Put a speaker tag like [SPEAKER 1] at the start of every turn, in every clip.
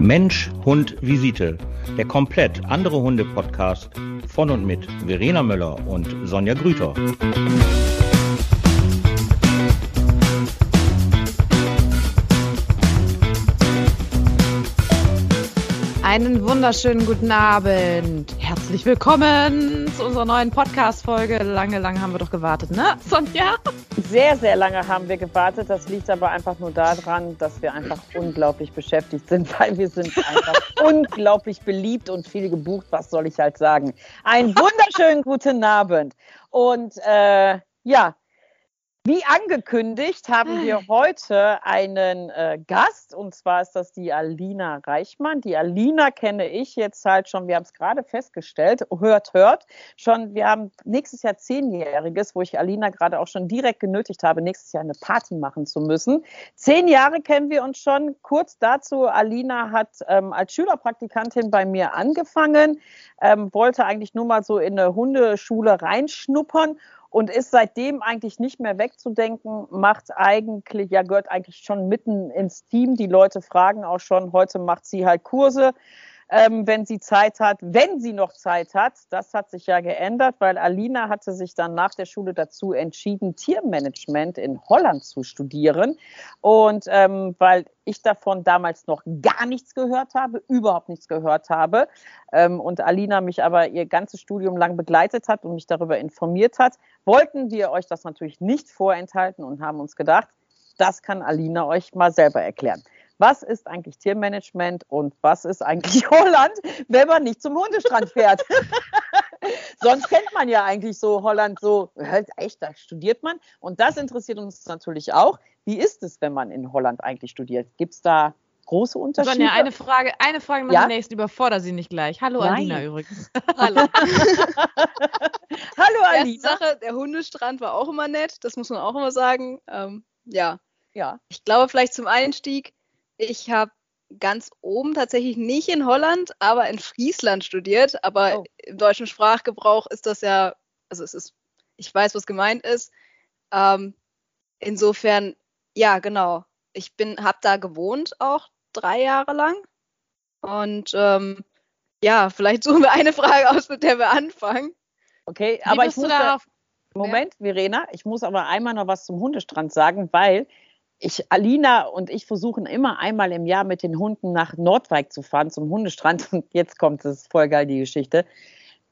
[SPEAKER 1] Mensch, Hund, Visite. Der komplett andere Hunde-Podcast von und mit Verena Möller und Sonja Grüter.
[SPEAKER 2] Einen wunderschönen guten Abend. Herzlich willkommen zu unserer neuen Podcast-Folge. Lange, lange haben wir doch gewartet, ne, Sonja?
[SPEAKER 3] Sehr, sehr lange haben wir gewartet. Das liegt aber einfach nur daran, dass wir einfach unglaublich beschäftigt sind, weil wir sind einfach unglaublich beliebt und viel gebucht. Was soll ich halt sagen? Einen wunderschönen guten Abend. Und äh, ja, wie angekündigt haben wir heute einen äh, Gast und zwar ist das die Alina Reichmann. Die Alina kenne ich jetzt halt schon, wir haben es gerade festgestellt, hört, hört, schon, wir haben nächstes Jahr Zehnjähriges, wo ich Alina gerade auch schon direkt genötigt habe, nächstes Jahr eine Party machen zu müssen. Zehn Jahre kennen wir uns schon. Kurz dazu, Alina hat ähm, als Schülerpraktikantin bei mir angefangen, ähm, wollte eigentlich nur mal so in eine Hundeschule reinschnuppern und ist seitdem eigentlich nicht mehr wegzudenken, macht eigentlich, ja, gehört eigentlich schon mitten ins Team. Die Leute fragen auch schon, heute macht sie halt Kurse ähm, wenn sie Zeit hat, wenn sie noch Zeit hat. Das hat sich ja geändert, weil Alina hatte sich dann nach der Schule dazu entschieden, Tiermanagement in Holland zu studieren. Und ähm, weil ich davon damals noch gar nichts gehört habe, überhaupt nichts gehört habe ähm, und Alina mich aber ihr ganzes Studium lang begleitet hat und mich darüber informiert hat, wollten wir euch das natürlich nicht vorenthalten und haben uns gedacht, das kann Alina euch mal selber erklären was ist eigentlich Tiermanagement und was ist eigentlich Holland, wenn man nicht zum Hundestrand fährt. Sonst kennt man ja eigentlich so Holland so, echt, da studiert man. Und das interessiert uns natürlich auch. Wie ist es, wenn man in Holland eigentlich studiert? Gibt es da große Unterschiede?
[SPEAKER 2] Sonja, eine Frage, eine Frage noch ja? nächsten, überfordere sie nicht gleich. Hallo Nein. Alina übrigens.
[SPEAKER 4] Hallo. Hallo Alina. Die Sache, der Hundestrand war auch immer nett, das muss man auch immer sagen. Ähm, ja. ja. Ich glaube, vielleicht zum Einstieg, ich habe ganz oben tatsächlich nicht in Holland, aber in Friesland studiert. Aber oh. im deutschen Sprachgebrauch ist das ja, also es ist, ich weiß, was gemeint ist. Ähm, insofern, ja, genau. Ich bin, habe da gewohnt auch drei Jahre lang. Und ähm, ja, vielleicht suchen wir eine Frage aus, mit der wir anfangen.
[SPEAKER 3] Okay, Wie aber ich muss darauf. Moment. Verena, ich muss aber einmal noch was zum Hundestrand sagen, weil ich, Alina und ich versuchen immer einmal im Jahr mit den Hunden nach Nordwijk zu fahren zum Hundestrand. Und jetzt kommt es voll geil, die Geschichte.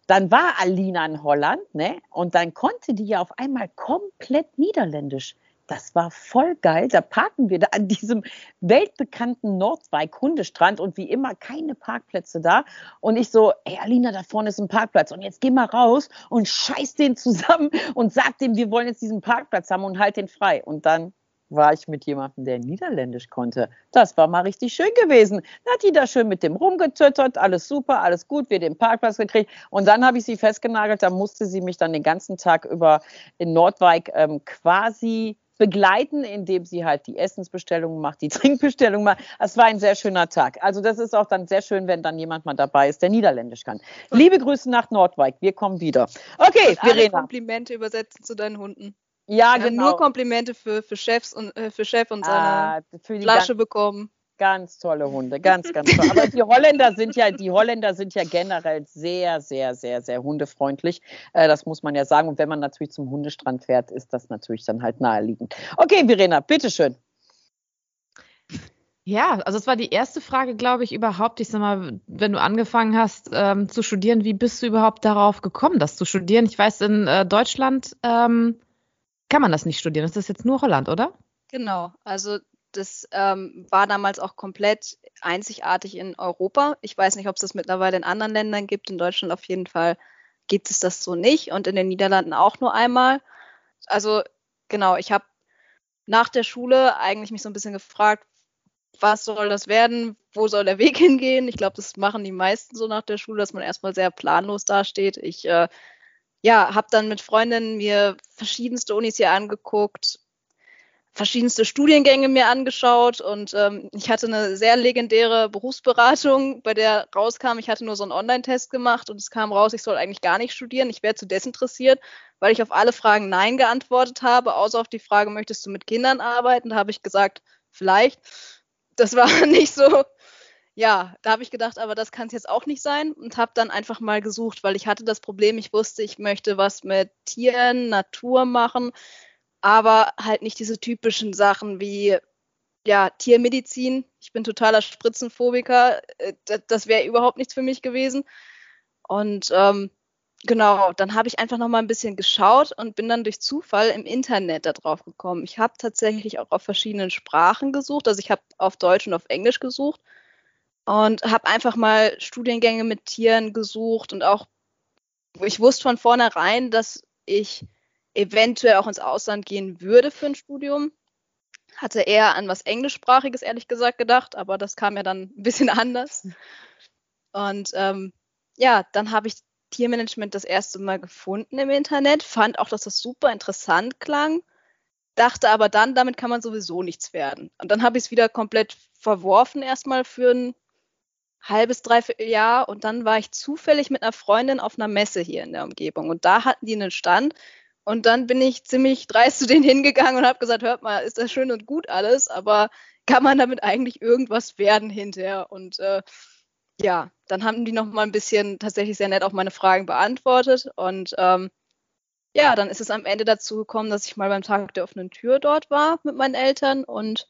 [SPEAKER 3] Dann war Alina in Holland, ne? Und dann konnte die ja auf einmal komplett Niederländisch. Das war voll geil. Da parken wir da an diesem weltbekannten Nordwijk Hundestrand und wie immer keine Parkplätze da. Und ich so, ey Alina, da vorne ist ein Parkplatz und jetzt geh mal raus und scheiß den zusammen und sag dem, wir wollen jetzt diesen Parkplatz haben und halt den frei. Und dann war ich mit jemandem, der Niederländisch konnte. Das war mal richtig schön gewesen. Dann hat die da schön mit dem rumgetötert, alles super, alles gut, wir den Parkplatz gekriegt. Und dann habe ich sie festgenagelt, da musste sie mich dann den ganzen Tag über in Nordwijk ähm, quasi begleiten, indem sie halt die Essensbestellung macht, die Trinkbestellung macht. Es war ein sehr schöner Tag. Also das ist auch dann sehr schön, wenn dann jemand mal dabei ist, der Niederländisch kann. Liebe Grüße nach Nordwijk. Wir kommen wieder. Okay,
[SPEAKER 4] Verena. Alle Komplimente übersetzen zu deinen Hunden. Ja, Wir genau. Nur Komplimente für, für Chefs und äh, für Chef und seine ah, Flasche bekommen.
[SPEAKER 3] Ganz tolle Hunde, ganz, ganz toll. Aber die Holländer sind ja, die Holländer sind ja generell sehr, sehr, sehr, sehr hundefreundlich. Äh, das muss man ja sagen. Und wenn man natürlich zum Hundestrand fährt, ist das natürlich dann halt naheliegend. Okay, Verena, bitteschön.
[SPEAKER 2] Ja, also es war die erste Frage, glaube ich, überhaupt. Ich sag mal, wenn du angefangen hast ähm, zu studieren, wie bist du überhaupt darauf gekommen, das zu studieren? Ich weiß, in äh, Deutschland ähm, kann man das nicht studieren. Das ist jetzt nur Holland, oder?
[SPEAKER 4] Genau. Also das ähm, war damals auch komplett einzigartig in Europa. Ich weiß nicht, ob es das mittlerweile in anderen Ländern gibt. In Deutschland auf jeden Fall gibt es das so nicht und in den Niederlanden auch nur einmal. Also genau, ich habe nach der Schule eigentlich mich so ein bisschen gefragt, was soll das werden? Wo soll der Weg hingehen? Ich glaube, das machen die meisten so nach der Schule, dass man erstmal sehr planlos dasteht. Ich äh, ja, habe dann mit Freundinnen mir verschiedenste Unis hier angeguckt, verschiedenste Studiengänge mir angeschaut und ähm, ich hatte eine sehr legendäre Berufsberatung, bei der rauskam, ich hatte nur so einen Online-Test gemacht und es kam raus, ich soll eigentlich gar nicht studieren, ich wäre zu desinteressiert, weil ich auf alle Fragen Nein geantwortet habe, außer auf die Frage, möchtest du mit Kindern arbeiten? Da habe ich gesagt, vielleicht. Das war nicht so ja, da habe ich gedacht, aber das kann es jetzt auch nicht sein und habe dann einfach mal gesucht, weil ich hatte das Problem, ich wusste, ich möchte was mit Tieren, Natur machen, aber halt nicht diese typischen Sachen wie ja, Tiermedizin. Ich bin totaler Spritzenphobiker. Äh, das wäre überhaupt nichts für mich gewesen. Und ähm, genau, dann habe ich einfach noch mal ein bisschen geschaut und bin dann durch Zufall im Internet darauf gekommen. Ich habe tatsächlich auch auf verschiedenen Sprachen gesucht. Also ich habe auf Deutsch und auf Englisch gesucht und habe einfach mal Studiengänge mit Tieren gesucht und auch, ich wusste von vornherein, dass ich eventuell auch ins Ausland gehen würde für ein Studium. Hatte eher an was Englischsprachiges, ehrlich gesagt, gedacht, aber das kam ja dann ein bisschen anders. Und ähm, ja, dann habe ich Tiermanagement das erste Mal gefunden im Internet, fand auch, dass das super interessant klang, dachte aber dann, damit kann man sowieso nichts werden. Und dann habe ich es wieder komplett verworfen erstmal für ein halbes, dreiviertel Jahr und dann war ich zufällig mit einer Freundin auf einer Messe hier in der Umgebung und da hatten die einen Stand und dann bin ich ziemlich dreist zu denen hingegangen und habe gesagt, hört mal, ist das schön und gut alles, aber kann man damit eigentlich irgendwas werden hinterher? Und äh, ja, dann haben die noch mal ein bisschen tatsächlich sehr nett auch meine Fragen beantwortet und ähm, ja, dann ist es am Ende dazu gekommen, dass ich mal beim Tag der offenen Tür dort war mit meinen Eltern und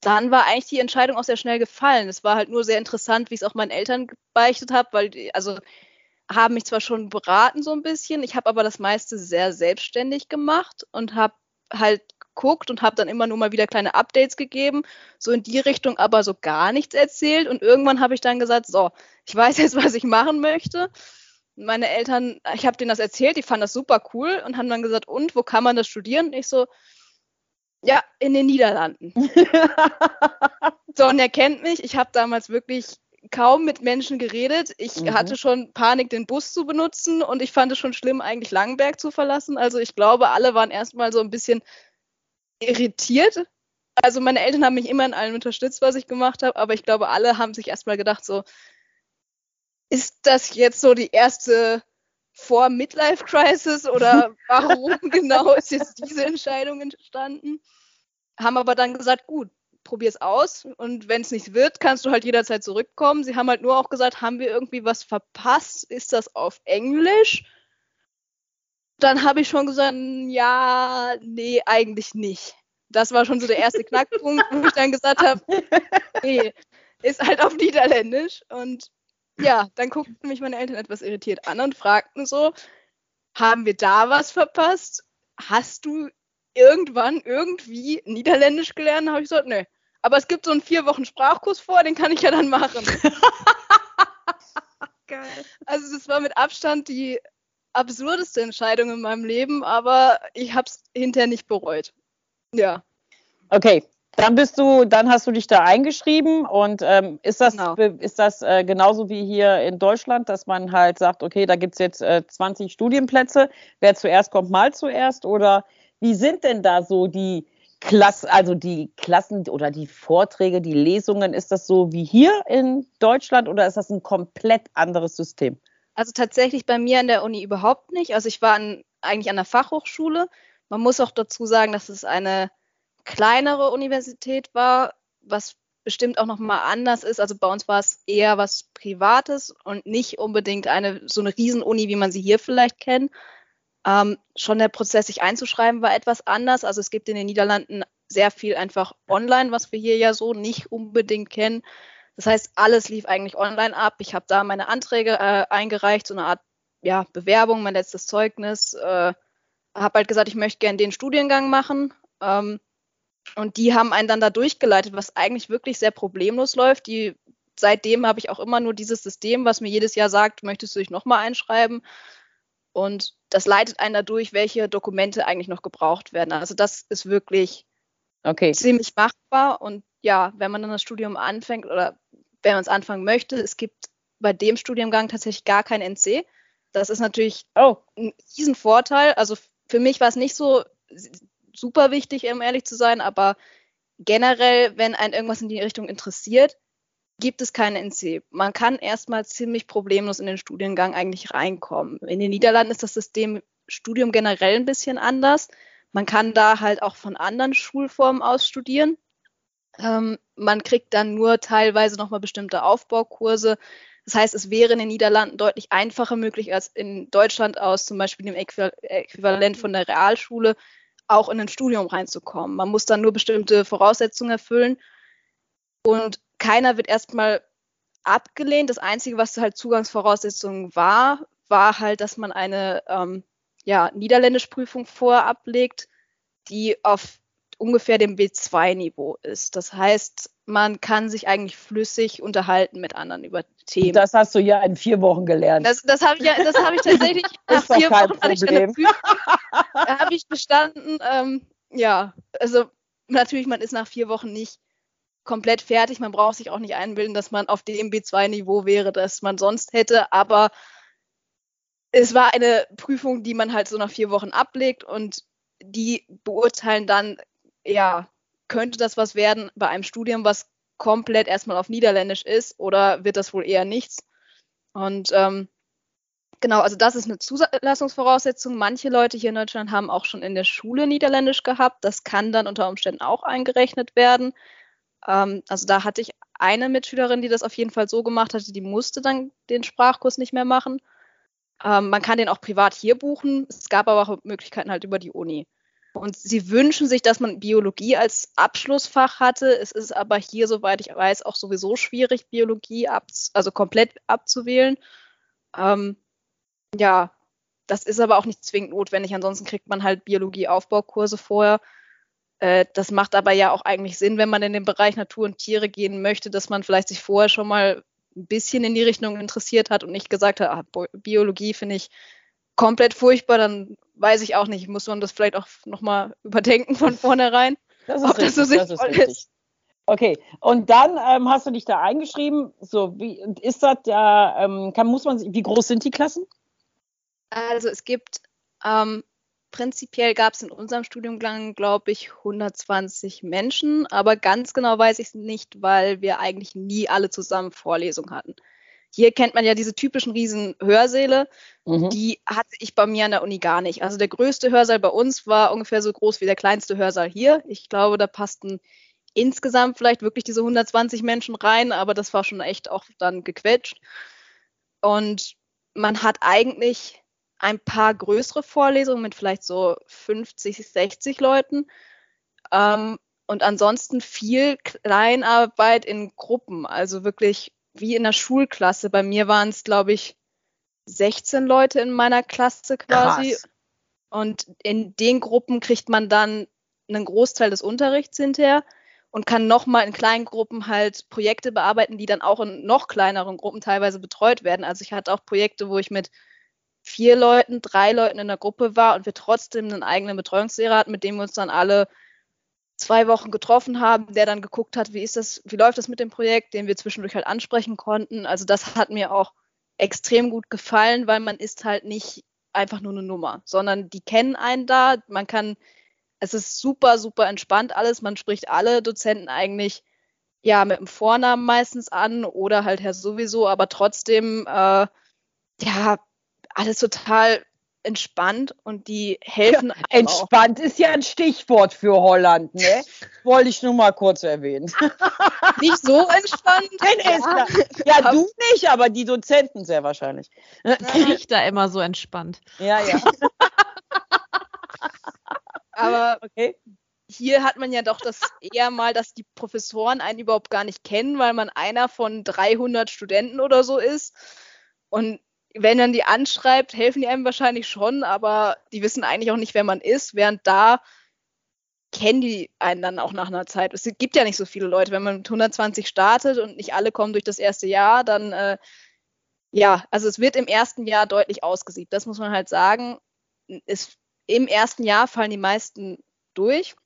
[SPEAKER 4] dann war eigentlich die Entscheidung auch sehr schnell gefallen. Es war halt nur sehr interessant, wie ich es auch meinen Eltern gebeichtet habe, weil die, also haben mich zwar schon beraten so ein bisschen, ich habe aber das meiste sehr selbstständig gemacht und habe halt geguckt und habe dann immer nur mal wieder kleine Updates gegeben, so in die Richtung aber so gar nichts erzählt und irgendwann habe ich dann gesagt, so, ich weiß jetzt, was ich machen möchte. Meine Eltern, ich habe denen das erzählt, die fanden das super cool und haben dann gesagt, und wo kann man das studieren? Und ich so, ja, in den Niederlanden. Sonja kennt mich. Ich habe damals wirklich kaum mit Menschen geredet. Ich mhm. hatte schon Panik, den Bus zu benutzen und ich fand es schon schlimm, eigentlich Langenberg zu verlassen. Also ich glaube, alle waren erstmal so ein bisschen irritiert. Also meine Eltern haben mich immer in allem unterstützt, was ich gemacht habe, aber ich glaube, alle haben sich erstmal gedacht, so, ist das jetzt so die erste vor Midlife Crisis oder warum genau ist jetzt diese Entscheidung entstanden? Haben aber dann gesagt, gut, probier es aus und wenn es nicht wird, kannst du halt jederzeit zurückkommen. Sie haben halt nur auch gesagt, haben wir irgendwie was verpasst? Ist das auf Englisch? Dann habe ich schon gesagt, ja, nee, eigentlich nicht. Das war schon so der erste Knackpunkt, wo ich dann gesagt habe, nee, ist halt auf Niederländisch und ja, dann guckten mich meine Eltern etwas irritiert an und fragten so, haben wir da was verpasst? Hast du irgendwann irgendwie Niederländisch gelernt? Habe ich gesagt, nee. Aber es gibt so einen vier Wochen Sprachkurs vor, den kann ich ja dann machen. Geil. Also das war mit Abstand die absurdeste Entscheidung in meinem Leben, aber ich habe es hinterher nicht bereut. Ja.
[SPEAKER 3] Okay, dann bist du, dann hast du dich da eingeschrieben und ähm, ist das, genau. ist das äh, genauso wie hier in Deutschland, dass man halt sagt, okay, da gibt es jetzt äh, 20 Studienplätze, wer zuerst kommt, mal zuerst oder wie sind denn da so die Klassen, also die Klassen oder die Vorträge, die Lesungen, ist das so wie hier in Deutschland oder ist das ein komplett anderes System?
[SPEAKER 4] Also tatsächlich bei mir an der Uni überhaupt nicht. Also ich war an, eigentlich an der Fachhochschule. Man muss auch dazu sagen, dass es eine kleinere Universität war, was bestimmt auch nochmal anders ist. Also bei uns war es eher was Privates und nicht unbedingt eine so eine Riesenuni, wie man sie hier vielleicht kennt. Ähm, schon der Prozess, sich einzuschreiben, war etwas anders. Also es gibt in den Niederlanden sehr viel einfach online, was wir hier ja so nicht unbedingt kennen. Das heißt, alles lief eigentlich online ab. Ich habe da meine Anträge äh, eingereicht, so eine Art ja, Bewerbung, mein letztes Zeugnis. Äh, habe halt gesagt, ich möchte gerne den Studiengang machen. Ähm, und die haben einen dann da durchgeleitet, was eigentlich wirklich sehr problemlos läuft. Die, seitdem habe ich auch immer nur dieses System, was mir jedes Jahr sagt, möchtest du dich nochmal einschreiben? Und das leitet einen dadurch, welche Dokumente eigentlich noch gebraucht werden. Also das ist wirklich okay. ziemlich machbar. Und ja, wenn man dann das Studium anfängt oder wenn man es anfangen möchte, es gibt bei dem Studiengang tatsächlich gar kein NC. Das ist natürlich oh. ein Riesenvorteil. Also für mich war es nicht so super wichtig, um ehrlich zu sein, aber generell, wenn ein irgendwas in die Richtung interessiert, gibt es keine NC. Man kann erstmal ziemlich problemlos in den Studiengang eigentlich reinkommen. In den Niederlanden ist das System Studium generell ein bisschen anders. Man kann da halt auch von anderen Schulformen aus studieren. Ähm, man kriegt dann nur teilweise nochmal bestimmte Aufbaukurse. Das heißt, es wäre in den Niederlanden deutlich einfacher möglich als in Deutschland aus zum Beispiel dem Äquivalent von der Realschule auch in ein Studium reinzukommen. Man muss dann nur bestimmte Voraussetzungen erfüllen und keiner wird erstmal abgelehnt. Das Einzige, was halt Zugangsvoraussetzungen war, war halt, dass man eine ähm, ja, Niederländischprüfung vorab legt, die auf ungefähr dem B2-Niveau ist. Das heißt, man kann sich eigentlich flüssig unterhalten mit anderen über Themen.
[SPEAKER 3] Das hast du ja in vier Wochen gelernt.
[SPEAKER 4] Das, das habe ich, ja, das hab ich tatsächlich nach vier Wochen hatte ich eine habe ich bestanden. Ähm, ja, also natürlich, man ist nach vier Wochen nicht komplett fertig. Man braucht sich auch nicht einbilden, dass man auf dem B2-Niveau wäre, das man sonst hätte. Aber es war eine Prüfung, die man halt so nach vier Wochen ablegt und die beurteilen dann, ja, könnte das was werden bei einem Studium, was komplett erstmal auf Niederländisch ist oder wird das wohl eher nichts? Und ähm, genau, also das ist eine Zulassungsvoraussetzung. Manche Leute hier in Deutschland haben auch schon in der Schule Niederländisch gehabt. Das kann dann unter Umständen auch eingerechnet werden. Ähm, also da hatte ich eine Mitschülerin, die das auf jeden Fall so gemacht hatte, die musste dann den Sprachkurs nicht mehr machen. Ähm, man kann den auch privat hier buchen. Es gab aber auch Möglichkeiten halt über die Uni. Und sie wünschen sich, dass man Biologie als Abschlussfach hatte. Es ist aber hier, soweit ich weiß, auch sowieso schwierig, Biologie also komplett abzuwählen. Ähm, ja, das ist aber auch nicht zwingend notwendig. Ansonsten kriegt man halt Biologie-Aufbaukurse vorher. Äh, das macht aber ja auch eigentlich Sinn, wenn man in den Bereich Natur und Tiere gehen möchte, dass man vielleicht sich vorher schon mal ein bisschen in die Richtung interessiert hat und nicht gesagt hat, ah, Biologie finde ich komplett furchtbar, dann weiß ich auch nicht, muss man das vielleicht auch nochmal überdenken von vornherein.
[SPEAKER 3] Das ist, richtig, das so das ist richtig. Ist. Okay, und dann ähm, hast du dich da eingeschrieben. So, wie ist das da, ähm, kann, muss man, wie groß sind die Klassen?
[SPEAKER 4] Also es gibt ähm, prinzipiell gab es in unserem Studiengang, glaube ich, 120 Menschen, aber ganz genau weiß ich es nicht, weil wir eigentlich nie alle zusammen Vorlesungen hatten. Hier kennt man ja diese typischen riesen Hörsäle, mhm. die hatte ich bei mir an der Uni gar nicht. Also der größte Hörsaal bei uns war ungefähr so groß wie der kleinste Hörsaal hier. Ich glaube, da passten insgesamt vielleicht wirklich diese 120 Menschen rein, aber das war schon echt auch dann gequetscht. Und man hat eigentlich ein paar größere Vorlesungen mit vielleicht so 50, 60 Leuten. Ähm, und ansonsten viel Kleinarbeit in Gruppen, also wirklich wie in der Schulklasse. Bei mir waren es, glaube ich, 16 Leute in meiner Klasse quasi. Krass. Und in den Gruppen kriegt man dann einen Großteil des Unterrichts hinterher und kann nochmal in kleinen Gruppen halt Projekte bearbeiten, die dann auch in noch kleineren Gruppen teilweise betreut werden. Also ich hatte auch Projekte, wo ich mit vier Leuten, drei Leuten in der Gruppe war und wir trotzdem einen eigenen Betreuungslehrer hatten, mit dem wir uns dann alle zwei Wochen getroffen haben, der dann geguckt hat, wie ist das, wie läuft das mit dem Projekt, den wir zwischendurch halt ansprechen konnten. Also das hat mir auch extrem gut gefallen, weil man ist halt nicht einfach nur eine Nummer, sondern die kennen einen da, man kann, es ist super, super entspannt alles, man spricht alle Dozenten eigentlich ja mit dem Vornamen meistens an oder halt Herr sowieso, aber trotzdem äh, ja alles total entspannt und die helfen. Ja,
[SPEAKER 3] entspannt auch. ist ja ein Stichwort für Holland, ne? Wollte ich nur mal kurz erwähnen.
[SPEAKER 4] Nicht so entspannt.
[SPEAKER 3] ja, ja, du nicht, aber die Dozenten sehr wahrscheinlich.
[SPEAKER 2] Riecht da immer so entspannt.
[SPEAKER 3] Ja, ja.
[SPEAKER 4] aber okay. hier hat man ja doch das eher mal, dass die Professoren einen überhaupt gar nicht kennen, weil man einer von 300 Studenten oder so ist. Und wenn man die anschreibt, helfen die einem wahrscheinlich schon, aber die wissen eigentlich auch nicht, wer man ist, während da kennen die einen dann auch nach einer Zeit. Es gibt ja nicht so viele Leute. Wenn man mit 120 startet und nicht alle kommen durch das erste Jahr, dann äh, ja, also es wird im ersten Jahr deutlich ausgesiebt. Das muss man halt sagen. Es, Im ersten Jahr fallen die meisten durch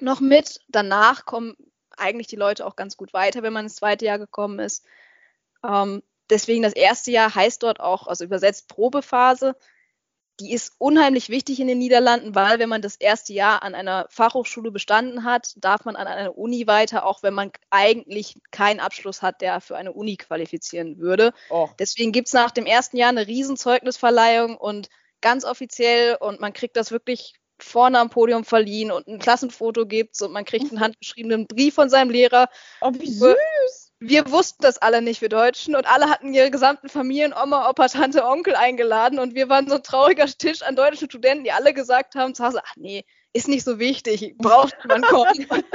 [SPEAKER 4] noch mit. Danach kommen eigentlich die Leute auch ganz gut weiter, wenn man ins zweite Jahr gekommen ist. Ähm, deswegen das erste Jahr heißt dort auch, also übersetzt Probephase. Die ist unheimlich wichtig in den Niederlanden, weil wenn man das erste Jahr an einer Fachhochschule bestanden hat, darf man an einer Uni weiter, auch wenn man eigentlich keinen Abschluss hat, der für eine Uni qualifizieren würde. Oh. Deswegen gibt es nach dem ersten Jahr eine Riesenzeugnisverleihung und ganz offiziell und man kriegt das wirklich vorne am Podium verliehen und ein Klassenfoto gibt und man kriegt einen handgeschriebenen Brief von seinem Lehrer.
[SPEAKER 3] Oh, wie süß!
[SPEAKER 4] Wir wussten das alle nicht, wir Deutschen, und alle hatten ihre gesamten Familien, Oma, Opa, Tante, Onkel eingeladen und wir waren so ein trauriger Tisch an deutschen Studenten, die alle gesagt haben zu Hause, ach nee, ist nicht so wichtig, braucht man kommen.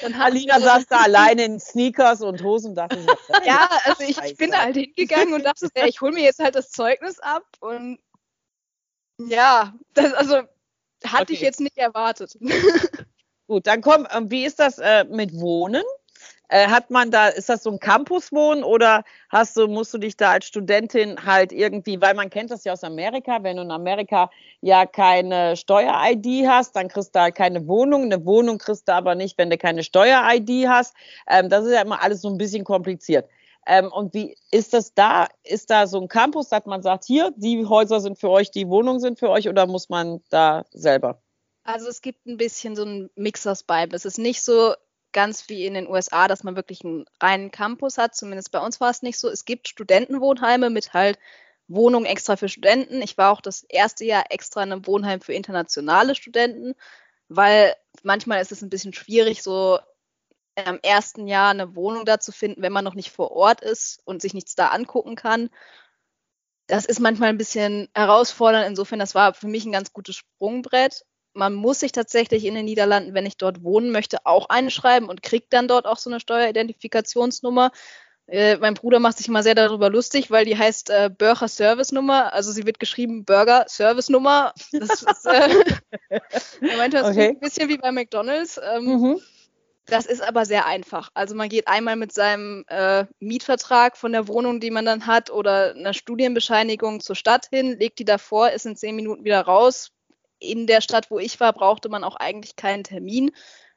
[SPEAKER 3] Dann Alina saß da alleine in Sneakers und Hosen und dachte,
[SPEAKER 4] ja, also ich, ich bin da halt hingegangen und dachte, ja, ich hole mir jetzt halt das Zeugnis ab und ja, das, also hatte okay. ich jetzt nicht erwartet.
[SPEAKER 3] Gut, dann komm, ähm, wie ist das äh, mit Wohnen? Äh, hat man da, ist das so ein Campuswohnen oder hast du, musst du dich da als Studentin halt irgendwie, weil man kennt das ja aus Amerika, wenn du in Amerika ja keine Steuer-ID hast, dann kriegst du halt keine Wohnung. Eine Wohnung kriegst du aber nicht, wenn du keine Steuer-ID hast. Ähm, das ist ja immer alles so ein bisschen kompliziert. Ähm, und wie ist das da? Ist da so ein Campus, dass man sagt, hier, die Häuser sind für euch, die Wohnungen sind für euch oder muss man da selber?
[SPEAKER 4] Also es gibt ein bisschen so einen Mix aus beiden. Es ist nicht so ganz wie in den USA, dass man wirklich einen reinen Campus hat. Zumindest bei uns war es nicht so. Es gibt Studentenwohnheime mit halt Wohnungen extra für Studenten. Ich war auch das erste Jahr extra in einem Wohnheim für internationale Studenten, weil manchmal ist es ein bisschen schwierig, so im ersten Jahr eine Wohnung da zu finden, wenn man noch nicht vor Ort ist und sich nichts da angucken kann. Das ist manchmal ein bisschen herausfordernd. Insofern, das war für mich ein ganz gutes Sprungbrett man muss sich tatsächlich in den Niederlanden, wenn ich dort wohnen möchte, auch einschreiben und kriegt dann dort auch so eine Steueridentifikationsnummer. Äh, mein Bruder macht sich mal sehr darüber lustig, weil die heißt äh, Bürger Service Nummer. Also sie wird geschrieben Burger Service Nummer. Das ist, äh, er meinte, das okay. ein bisschen wie bei McDonalds. Ähm, mhm. Das ist aber sehr einfach. Also man geht einmal mit seinem äh, Mietvertrag von der Wohnung, die man dann hat, oder einer Studienbescheinigung zur Stadt hin, legt die davor, ist in zehn Minuten wieder raus, in der Stadt, wo ich war, brauchte man auch eigentlich keinen Termin.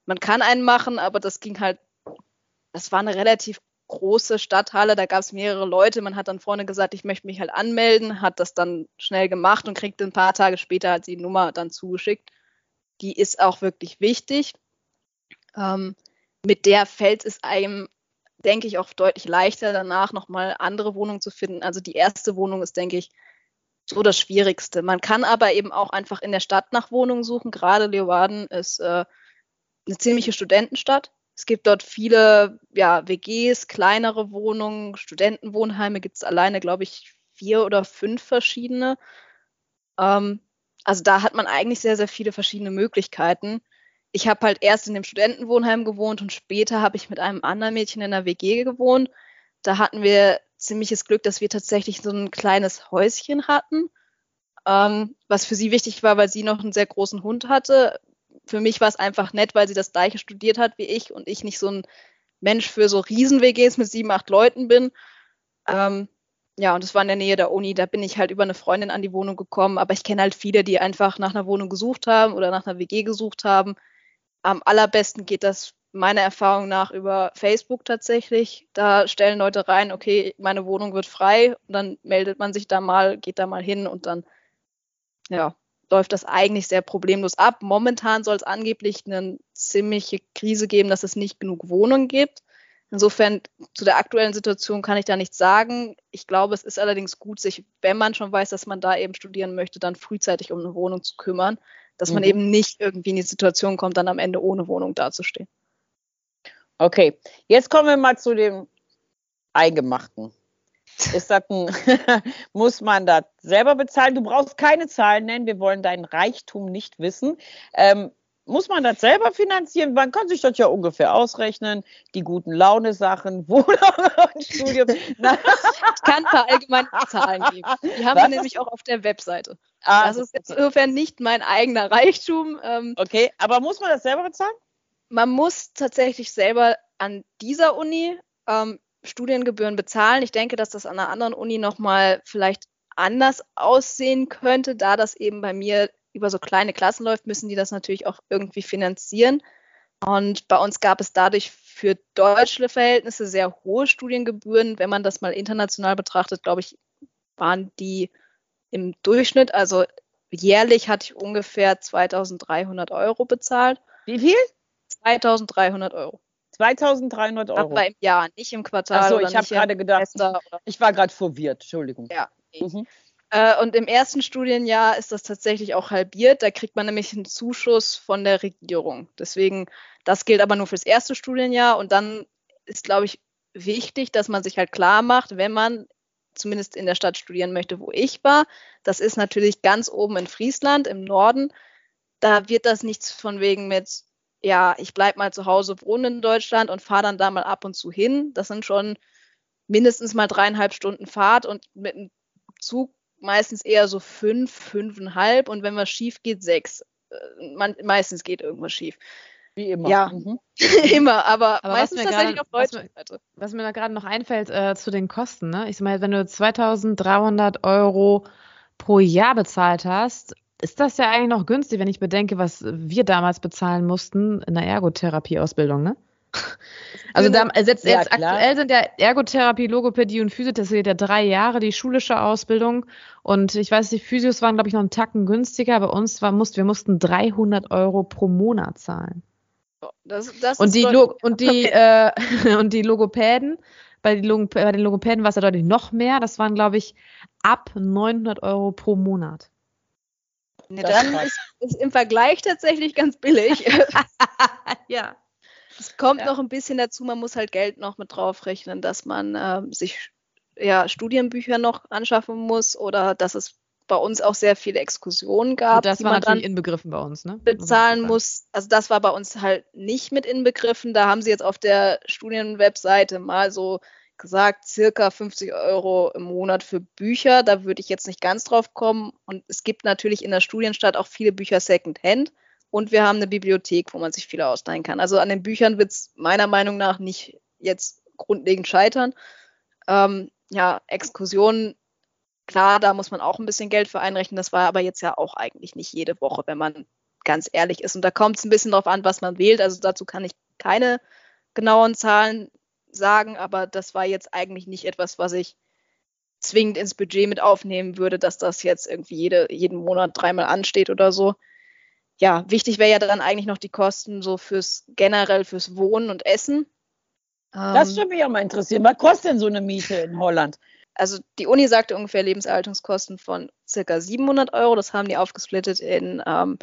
[SPEAKER 4] Man kann einen machen, aber das ging halt, das war eine relativ große Stadthalle, da gab es mehrere Leute. Man hat dann vorne gesagt, ich möchte mich halt anmelden, hat das dann schnell gemacht und kriegte ein paar Tage später halt die Nummer dann zugeschickt. Die ist auch wirklich wichtig. Ähm, mit der fällt es einem, denke ich, auch deutlich leichter, danach nochmal andere Wohnungen zu finden. Also die erste Wohnung ist, denke ich, so das Schwierigste. Man kann aber eben auch einfach in der Stadt nach Wohnungen suchen. Gerade Leeuwarden ist äh, eine ziemliche Studentenstadt. Es gibt dort viele ja, WGs, kleinere Wohnungen, Studentenwohnheime gibt es alleine, glaube ich, vier oder fünf verschiedene. Ähm, also da hat man eigentlich sehr, sehr viele verschiedene Möglichkeiten. Ich habe halt erst in dem Studentenwohnheim gewohnt und später habe ich mit einem anderen Mädchen in einer WG gewohnt. Da hatten wir ziemliches Glück, dass wir tatsächlich so ein kleines Häuschen hatten, ähm, was für sie wichtig war, weil sie noch einen sehr großen Hund hatte. Für mich war es einfach nett, weil sie das gleiche studiert hat wie ich und ich nicht so ein Mensch für so Riesen-WGs mit sieben, acht Leuten bin. Ähm, ja, und es war in der Nähe der Uni. Da bin ich halt über eine Freundin an die Wohnung gekommen. Aber ich kenne halt viele, die einfach nach einer Wohnung gesucht haben oder nach einer WG gesucht haben. Am allerbesten geht das meiner Erfahrung nach über Facebook tatsächlich. Da stellen Leute rein, okay, meine Wohnung wird frei und dann meldet man sich da mal, geht da mal hin und dann ja, läuft das eigentlich sehr problemlos ab. Momentan soll es angeblich eine ziemliche Krise geben, dass es nicht genug Wohnungen gibt. Insofern zu der aktuellen Situation kann ich da nichts sagen. Ich glaube, es ist allerdings gut, sich, wenn man schon weiß, dass man da eben studieren möchte, dann frühzeitig um eine Wohnung zu kümmern, dass mhm. man eben nicht irgendwie in die Situation kommt, dann am Ende ohne Wohnung dazustehen.
[SPEAKER 3] Okay, jetzt kommen wir mal zu dem Eingemachten. Ist das ein, muss man das selber bezahlen? Du brauchst keine Zahlen nennen, wir wollen deinen Reichtum nicht wissen. Ähm, muss man das selber finanzieren? Man kann sich das ja ungefähr ausrechnen. Die guten Laune-Sachen, Wohnung und Studium.
[SPEAKER 4] ich kann ein paar allgemeine Zahlen geben. Die haben Was? wir nämlich auch auf der Webseite. Ah, das ist insofern nicht mein eigener Reichtum.
[SPEAKER 3] Ähm, okay, aber muss man das selber bezahlen?
[SPEAKER 4] Man muss tatsächlich selber an dieser Uni ähm, Studiengebühren bezahlen. Ich denke, dass das an einer anderen Uni nochmal vielleicht anders aussehen könnte, da das eben bei mir über so kleine Klassen läuft, müssen die das natürlich auch irgendwie finanzieren. Und bei uns gab es dadurch für deutsche Verhältnisse sehr hohe Studiengebühren. Wenn man das mal international betrachtet, glaube ich, waren die im Durchschnitt, also jährlich hatte ich ungefähr 2300 Euro bezahlt.
[SPEAKER 3] Wie viel?
[SPEAKER 4] 2300 Euro.
[SPEAKER 3] 2300 Euro.
[SPEAKER 4] Aber im Jahr, nicht im Quartal.
[SPEAKER 3] Achso, ich habe gerade gedacht, ich war gerade verwirrt, Entschuldigung.
[SPEAKER 4] Ja. Mhm. Äh, und im ersten Studienjahr ist das tatsächlich auch halbiert. Da kriegt man nämlich einen Zuschuss von der Regierung. Deswegen, das gilt aber nur fürs erste Studienjahr. Und dann ist, glaube ich, wichtig, dass man sich halt klar macht, wenn man zumindest in der Stadt studieren möchte, wo ich war. Das ist natürlich ganz oben in Friesland im Norden. Da wird das nichts von wegen mit, ja, ich bleibe mal zu Hause wohnen in Deutschland und fahre dann da mal ab und zu hin. Das sind schon mindestens mal dreieinhalb Stunden Fahrt und mit dem Zug meistens eher so fünf, fünfeinhalb und wenn was schief geht, sechs. Äh, man, meistens geht irgendwas schief.
[SPEAKER 3] Wie immer.
[SPEAKER 4] Ja,
[SPEAKER 3] Mhm.
[SPEAKER 4] immer, aber,
[SPEAKER 2] Aber
[SPEAKER 4] meistens
[SPEAKER 2] was mir
[SPEAKER 4] tatsächlich
[SPEAKER 2] gerade-
[SPEAKER 4] auf
[SPEAKER 2] was
[SPEAKER 4] deutscher Seite.
[SPEAKER 2] Was mir da gerade noch einfällt äh, zu den Kosten, ne? Ich sag mal, wenn du 2300 Euro pro Jahr bezahlt hast, ist das ja eigentlich noch günstig, wenn ich bedenke, was wir damals bezahlen mussten in der Ergotherapie-Ausbildung, ne? Also da, also jetzt,
[SPEAKER 3] Ja,
[SPEAKER 2] jetzt aktuell sind ja Ergotherapie, Logopädie und Physiotherapie ja drei Jahre die schulische Ausbildung und ich weiß, die Physios waren, glaube ich, noch einen Tacken günstiger. Bei uns war, mussten, wir mussten 300 Euro pro Monat zahlen.
[SPEAKER 4] Das, das
[SPEAKER 2] Und die, und die, äh, und die Logopäden, bei, Log bei den Logopäden war es ja deutlich noch mehr. Das waren, glaube ich, ab 900 Euro pro Monat.
[SPEAKER 3] Ist
[SPEAKER 4] dann ist, ist im Vergleich tatsächlich ganz billig.
[SPEAKER 2] ja.
[SPEAKER 4] Es kommt
[SPEAKER 2] Ja.
[SPEAKER 4] noch ein bisschen dazu, man muss halt Geld noch mit draufrechnen, dass man ähm, sich ja, Studienbücher noch anschaffen muss oder dass es bei uns auch sehr viele Exkursionen gab,
[SPEAKER 2] Und das
[SPEAKER 4] die
[SPEAKER 2] war natürlich inbegriffen bei uns, ne?
[SPEAKER 4] bezahlen
[SPEAKER 2] muss.
[SPEAKER 4] Also das war bei uns halt nicht mit inbegriffen. Da haben sie jetzt auf der Studienwebseite mal so gesagt, circa 50 Euro im Monat für Bücher. Da würde ich jetzt nicht ganz drauf kommen. Und es gibt natürlich in der Studienstadt auch viele Bücher Secondhand. Und wir haben eine Bibliothek, wo man sich viele ausleihen kann. Also an den Büchern wird es meiner Meinung nach nicht jetzt grundlegend scheitern. Ähm, ja, Exkursionen, klar, da muss man auch ein bisschen Geld für einrechnen. Das war aber jetzt ja auch eigentlich nicht jede Woche, wenn man ganz ehrlich ist. Und da kommt es ein bisschen drauf an, was man wählt. Also dazu kann ich keine genauen Zahlen sagen, aber das war jetzt eigentlich nicht etwas, was ich zwingend ins Budget mit aufnehmen würde, dass das jetzt irgendwie jede, jeden Monat dreimal ansteht oder so. Ja, wichtig wäre ja dann eigentlich noch die Kosten so fürs generell fürs Wohnen und Essen.
[SPEAKER 3] Das
[SPEAKER 4] Ähm,
[SPEAKER 3] würde mich auch mal interessieren. Was kostet denn so eine Miete in Holland?
[SPEAKER 4] also die Uni sagte ungefähr Lebenserhaltungskosten von circa 700 Euro. Das haben die aufgesplittet in, ähm,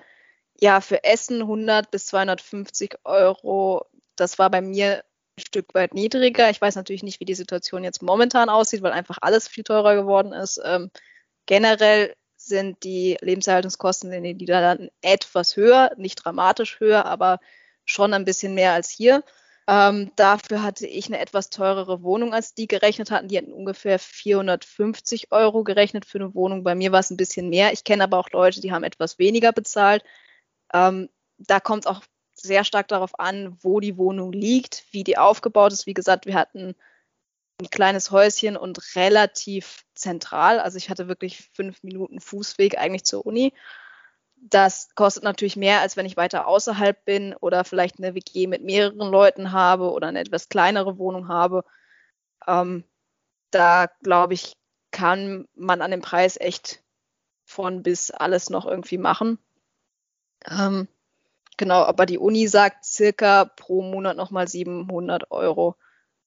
[SPEAKER 4] ja, für Essen 100 bis 250 Euro. Das war bei mir Stück weit niedriger. Ich weiß natürlich nicht, wie die Situation jetzt momentan aussieht, weil einfach alles viel teurer geworden ist. Ähm, generell sind die Lebenserhaltungskosten in den Niederlanden etwas höher, nicht dramatisch höher, aber schon ein bisschen mehr als hier. Ähm, dafür hatte ich eine etwas teurere Wohnung, als die gerechnet hatten. Die hatten ungefähr 450 Euro gerechnet für eine Wohnung. Bei mir war es ein bisschen mehr. Ich kenne aber auch Leute, die haben etwas weniger bezahlt. Ähm, da kommt es auch sehr stark darauf an, wo die Wohnung liegt, wie die aufgebaut ist. Wie gesagt, wir hatten ein kleines Häuschen und relativ zentral. Also ich hatte wirklich fünf Minuten Fußweg eigentlich zur Uni. Das kostet natürlich mehr, als wenn ich weiter außerhalb bin oder vielleicht eine WG mit mehreren Leuten habe oder eine etwas kleinere Wohnung habe. Ähm, da glaube ich, kann man an dem Preis echt von bis alles noch irgendwie machen. Ähm, genau, aber die Uni sagt circa pro Monat nochmal 700 Euro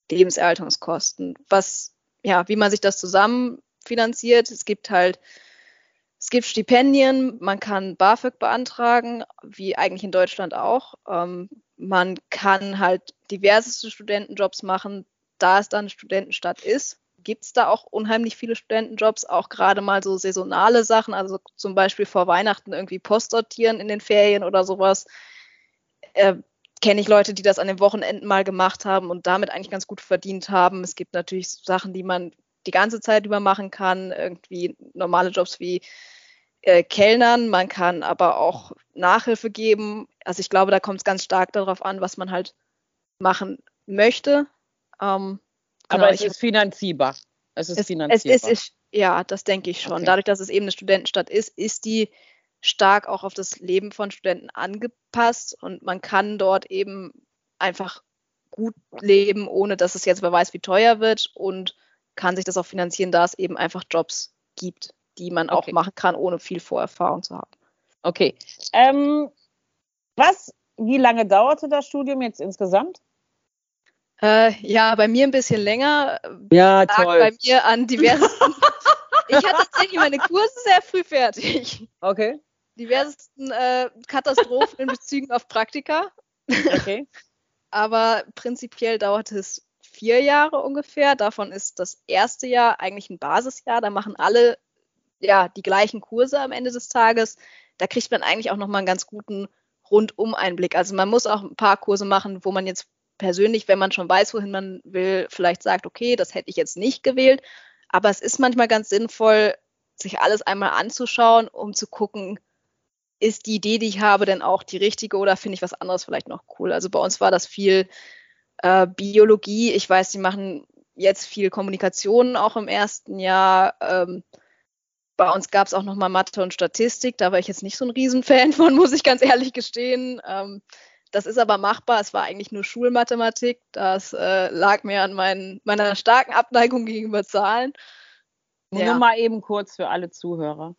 [SPEAKER 4] Lebenserhaltungskosten. Was, ja, wie man sich das zusammen finanziert. Es gibt halt es gibt Stipendien, man kann BAföG beantragen, wie eigentlich in Deutschland auch. Ähm, man kann halt diverseste Studentenjobs machen, da es dann Studentenstadt ist. Gibt es da auch unheimlich viele Studentenjobs, auch gerade mal so saisonale Sachen, also zum Beispiel vor Weihnachten irgendwie Post sortieren in den Ferien oder sowas. Äh, Kenne ich Leute, die das an den Wochenenden mal gemacht haben und damit eigentlich ganz gut verdient haben. Es gibt natürlich Sachen, die man die ganze Zeit über machen kann, irgendwie normale Jobs wie äh, Kellnern, man kann aber auch Nachhilfe geben. Also ich glaube, da kommt es ganz stark darauf an, was man halt machen möchte. Ähm,
[SPEAKER 3] Aber
[SPEAKER 4] genau,
[SPEAKER 3] es
[SPEAKER 4] ich-
[SPEAKER 3] ist finanzierbar. Es ist
[SPEAKER 4] es, es,
[SPEAKER 3] finanzierbar.
[SPEAKER 4] es ist, ja, das denke ich schon.
[SPEAKER 3] Okay.
[SPEAKER 4] Dadurch, dass es eben eine Studentenstadt ist, ist die stark auch auf das Leben von Studenten angepasst und man kann dort eben einfach gut leben, ohne dass es jetzt wer weiß, wie teuer wird und kann sich das auch finanzieren, da es eben einfach Jobs gibt, die man auch
[SPEAKER 3] Okay.
[SPEAKER 4] machen kann, ohne viel Vorerfahrung zu haben.
[SPEAKER 3] Okay. Ähm, was, wie lange dauerte das Studium jetzt insgesamt?
[SPEAKER 4] Äh, ja, bei mir ein bisschen länger.
[SPEAKER 3] Ja,
[SPEAKER 4] Lag bei mir an diversen ich hatte tatsächlich meine Kurse sehr früh fertig.
[SPEAKER 3] Okay.
[SPEAKER 4] Diversesten äh, Katastrophen in Bezügen auf Praktika.
[SPEAKER 3] Okay.
[SPEAKER 4] Aber prinzipiell dauert es vier Jahre ungefähr. Davon ist das erste Jahr eigentlich ein Basisjahr. Da machen alle ja die gleichen Kurse am Ende des Tages. Da kriegt man eigentlich auch nochmal einen ganz guten Rundum-Einblick. Also man muss auch ein paar Kurse machen, wo man jetzt persönlich, wenn man schon weiß, wohin man will, vielleicht sagt, okay, das hätte ich jetzt nicht gewählt. Aber es ist manchmal ganz sinnvoll, sich alles einmal anzuschauen, um zu gucken, ist die Idee, die ich habe, denn auch die richtige oder finde ich was anderes vielleicht noch cool? Also bei uns war das viel äh, Biologie. Ich weiß, sie machen jetzt viel Kommunikation auch im ersten Jahr. Ähm, bei uns gab es auch nochmal Mathe und Statistik. Da war ich jetzt nicht so ein Riesenfan von, muss ich ganz ehrlich gestehen. Ähm, das ist aber machbar. Es war eigentlich nur Schulmathematik. Das äh, lag mir an mein, meiner starken Abneigung gegenüber Zahlen.
[SPEAKER 3] Ja. Nur mal eben kurz für alle Zuhörer.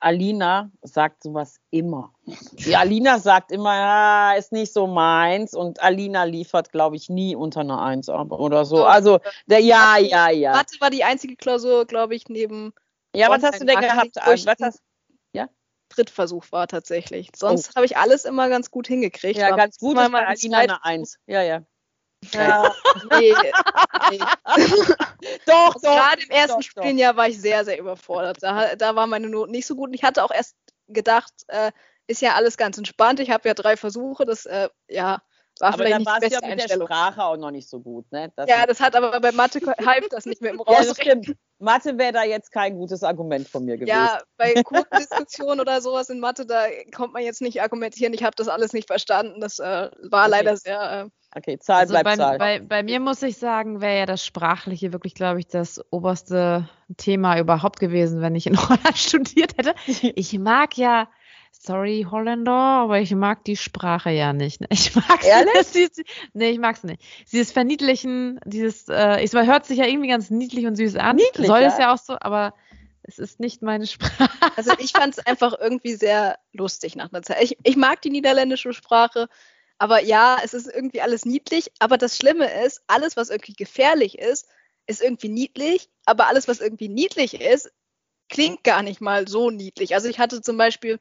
[SPEAKER 3] Alina sagt sowas immer. Die Alina sagt immer, ja, ist nicht so meins und Alina liefert, glaube ich, nie unter einer Eins oder so. Also, der, ja, ja, ja.
[SPEAKER 4] Mathe war die einzige Klausur, glaube ich, neben.
[SPEAKER 3] Ja, was hast du denn gehabt? Was hast?
[SPEAKER 4] Drittversuch war tatsächlich. Sonst oh. habe ich alles immer ganz gut hingekriegt.
[SPEAKER 3] Ja, ganz gut. Mal Alina eine Eins. Ja, ja.
[SPEAKER 4] Ja, nee, nee. doch, also doch. Gerade im ersten doch, Studienjahr war ich sehr, sehr überfordert. Da, da war meine Note nicht so gut. Und ich hatte auch erst gedacht, äh, ist ja alles ganz entspannt. Ich habe ja drei Versuche. Das, äh, ja, war
[SPEAKER 3] aber vielleicht nicht die beste ja mit der Sprache auch noch nicht so gut, ne?
[SPEAKER 4] Das ja, das hat aber bei Mathe half das nicht mehr im Rausreden.
[SPEAKER 3] Ja, Mathe wäre da jetzt kein gutes Argument von mir gewesen.
[SPEAKER 4] Ja, bei Kurzdiskussionen oder sowas in Mathe, da kommt man jetzt nicht argumentieren, ich habe das alles nicht verstanden. Das äh, war okay. leider sehr. Äh,
[SPEAKER 3] okay, Zahl also bleibt
[SPEAKER 2] bei,
[SPEAKER 3] Zahl.
[SPEAKER 2] Bei, bei mir muss ich sagen, wäre ja das Sprachliche wirklich, glaube ich, das oberste Thema überhaupt gewesen, wenn ich in Holland studiert hätte. Ich mag ja sorry Holländer, aber ich mag die Sprache ja nicht. Ich mag? Sie, nee, ich mag's nicht. Dieses Verniedlichen, dieses, äh, es hört sich ja irgendwie ganz niedlich und süß an. Niedlich, Soll ja? es ja auch so, aber es ist nicht meine Sprache.
[SPEAKER 4] Also ich fand es einfach irgendwie sehr lustig nach einer Zeit. Ich, ich mag die niederländische Sprache, aber ja, es ist irgendwie alles niedlich. Aber das Schlimme ist, alles, was irgendwie gefährlich ist, ist irgendwie niedlich. Aber alles, was irgendwie niedlich ist, klingt gar nicht mal so niedlich. Also ich hatte zum Beispiel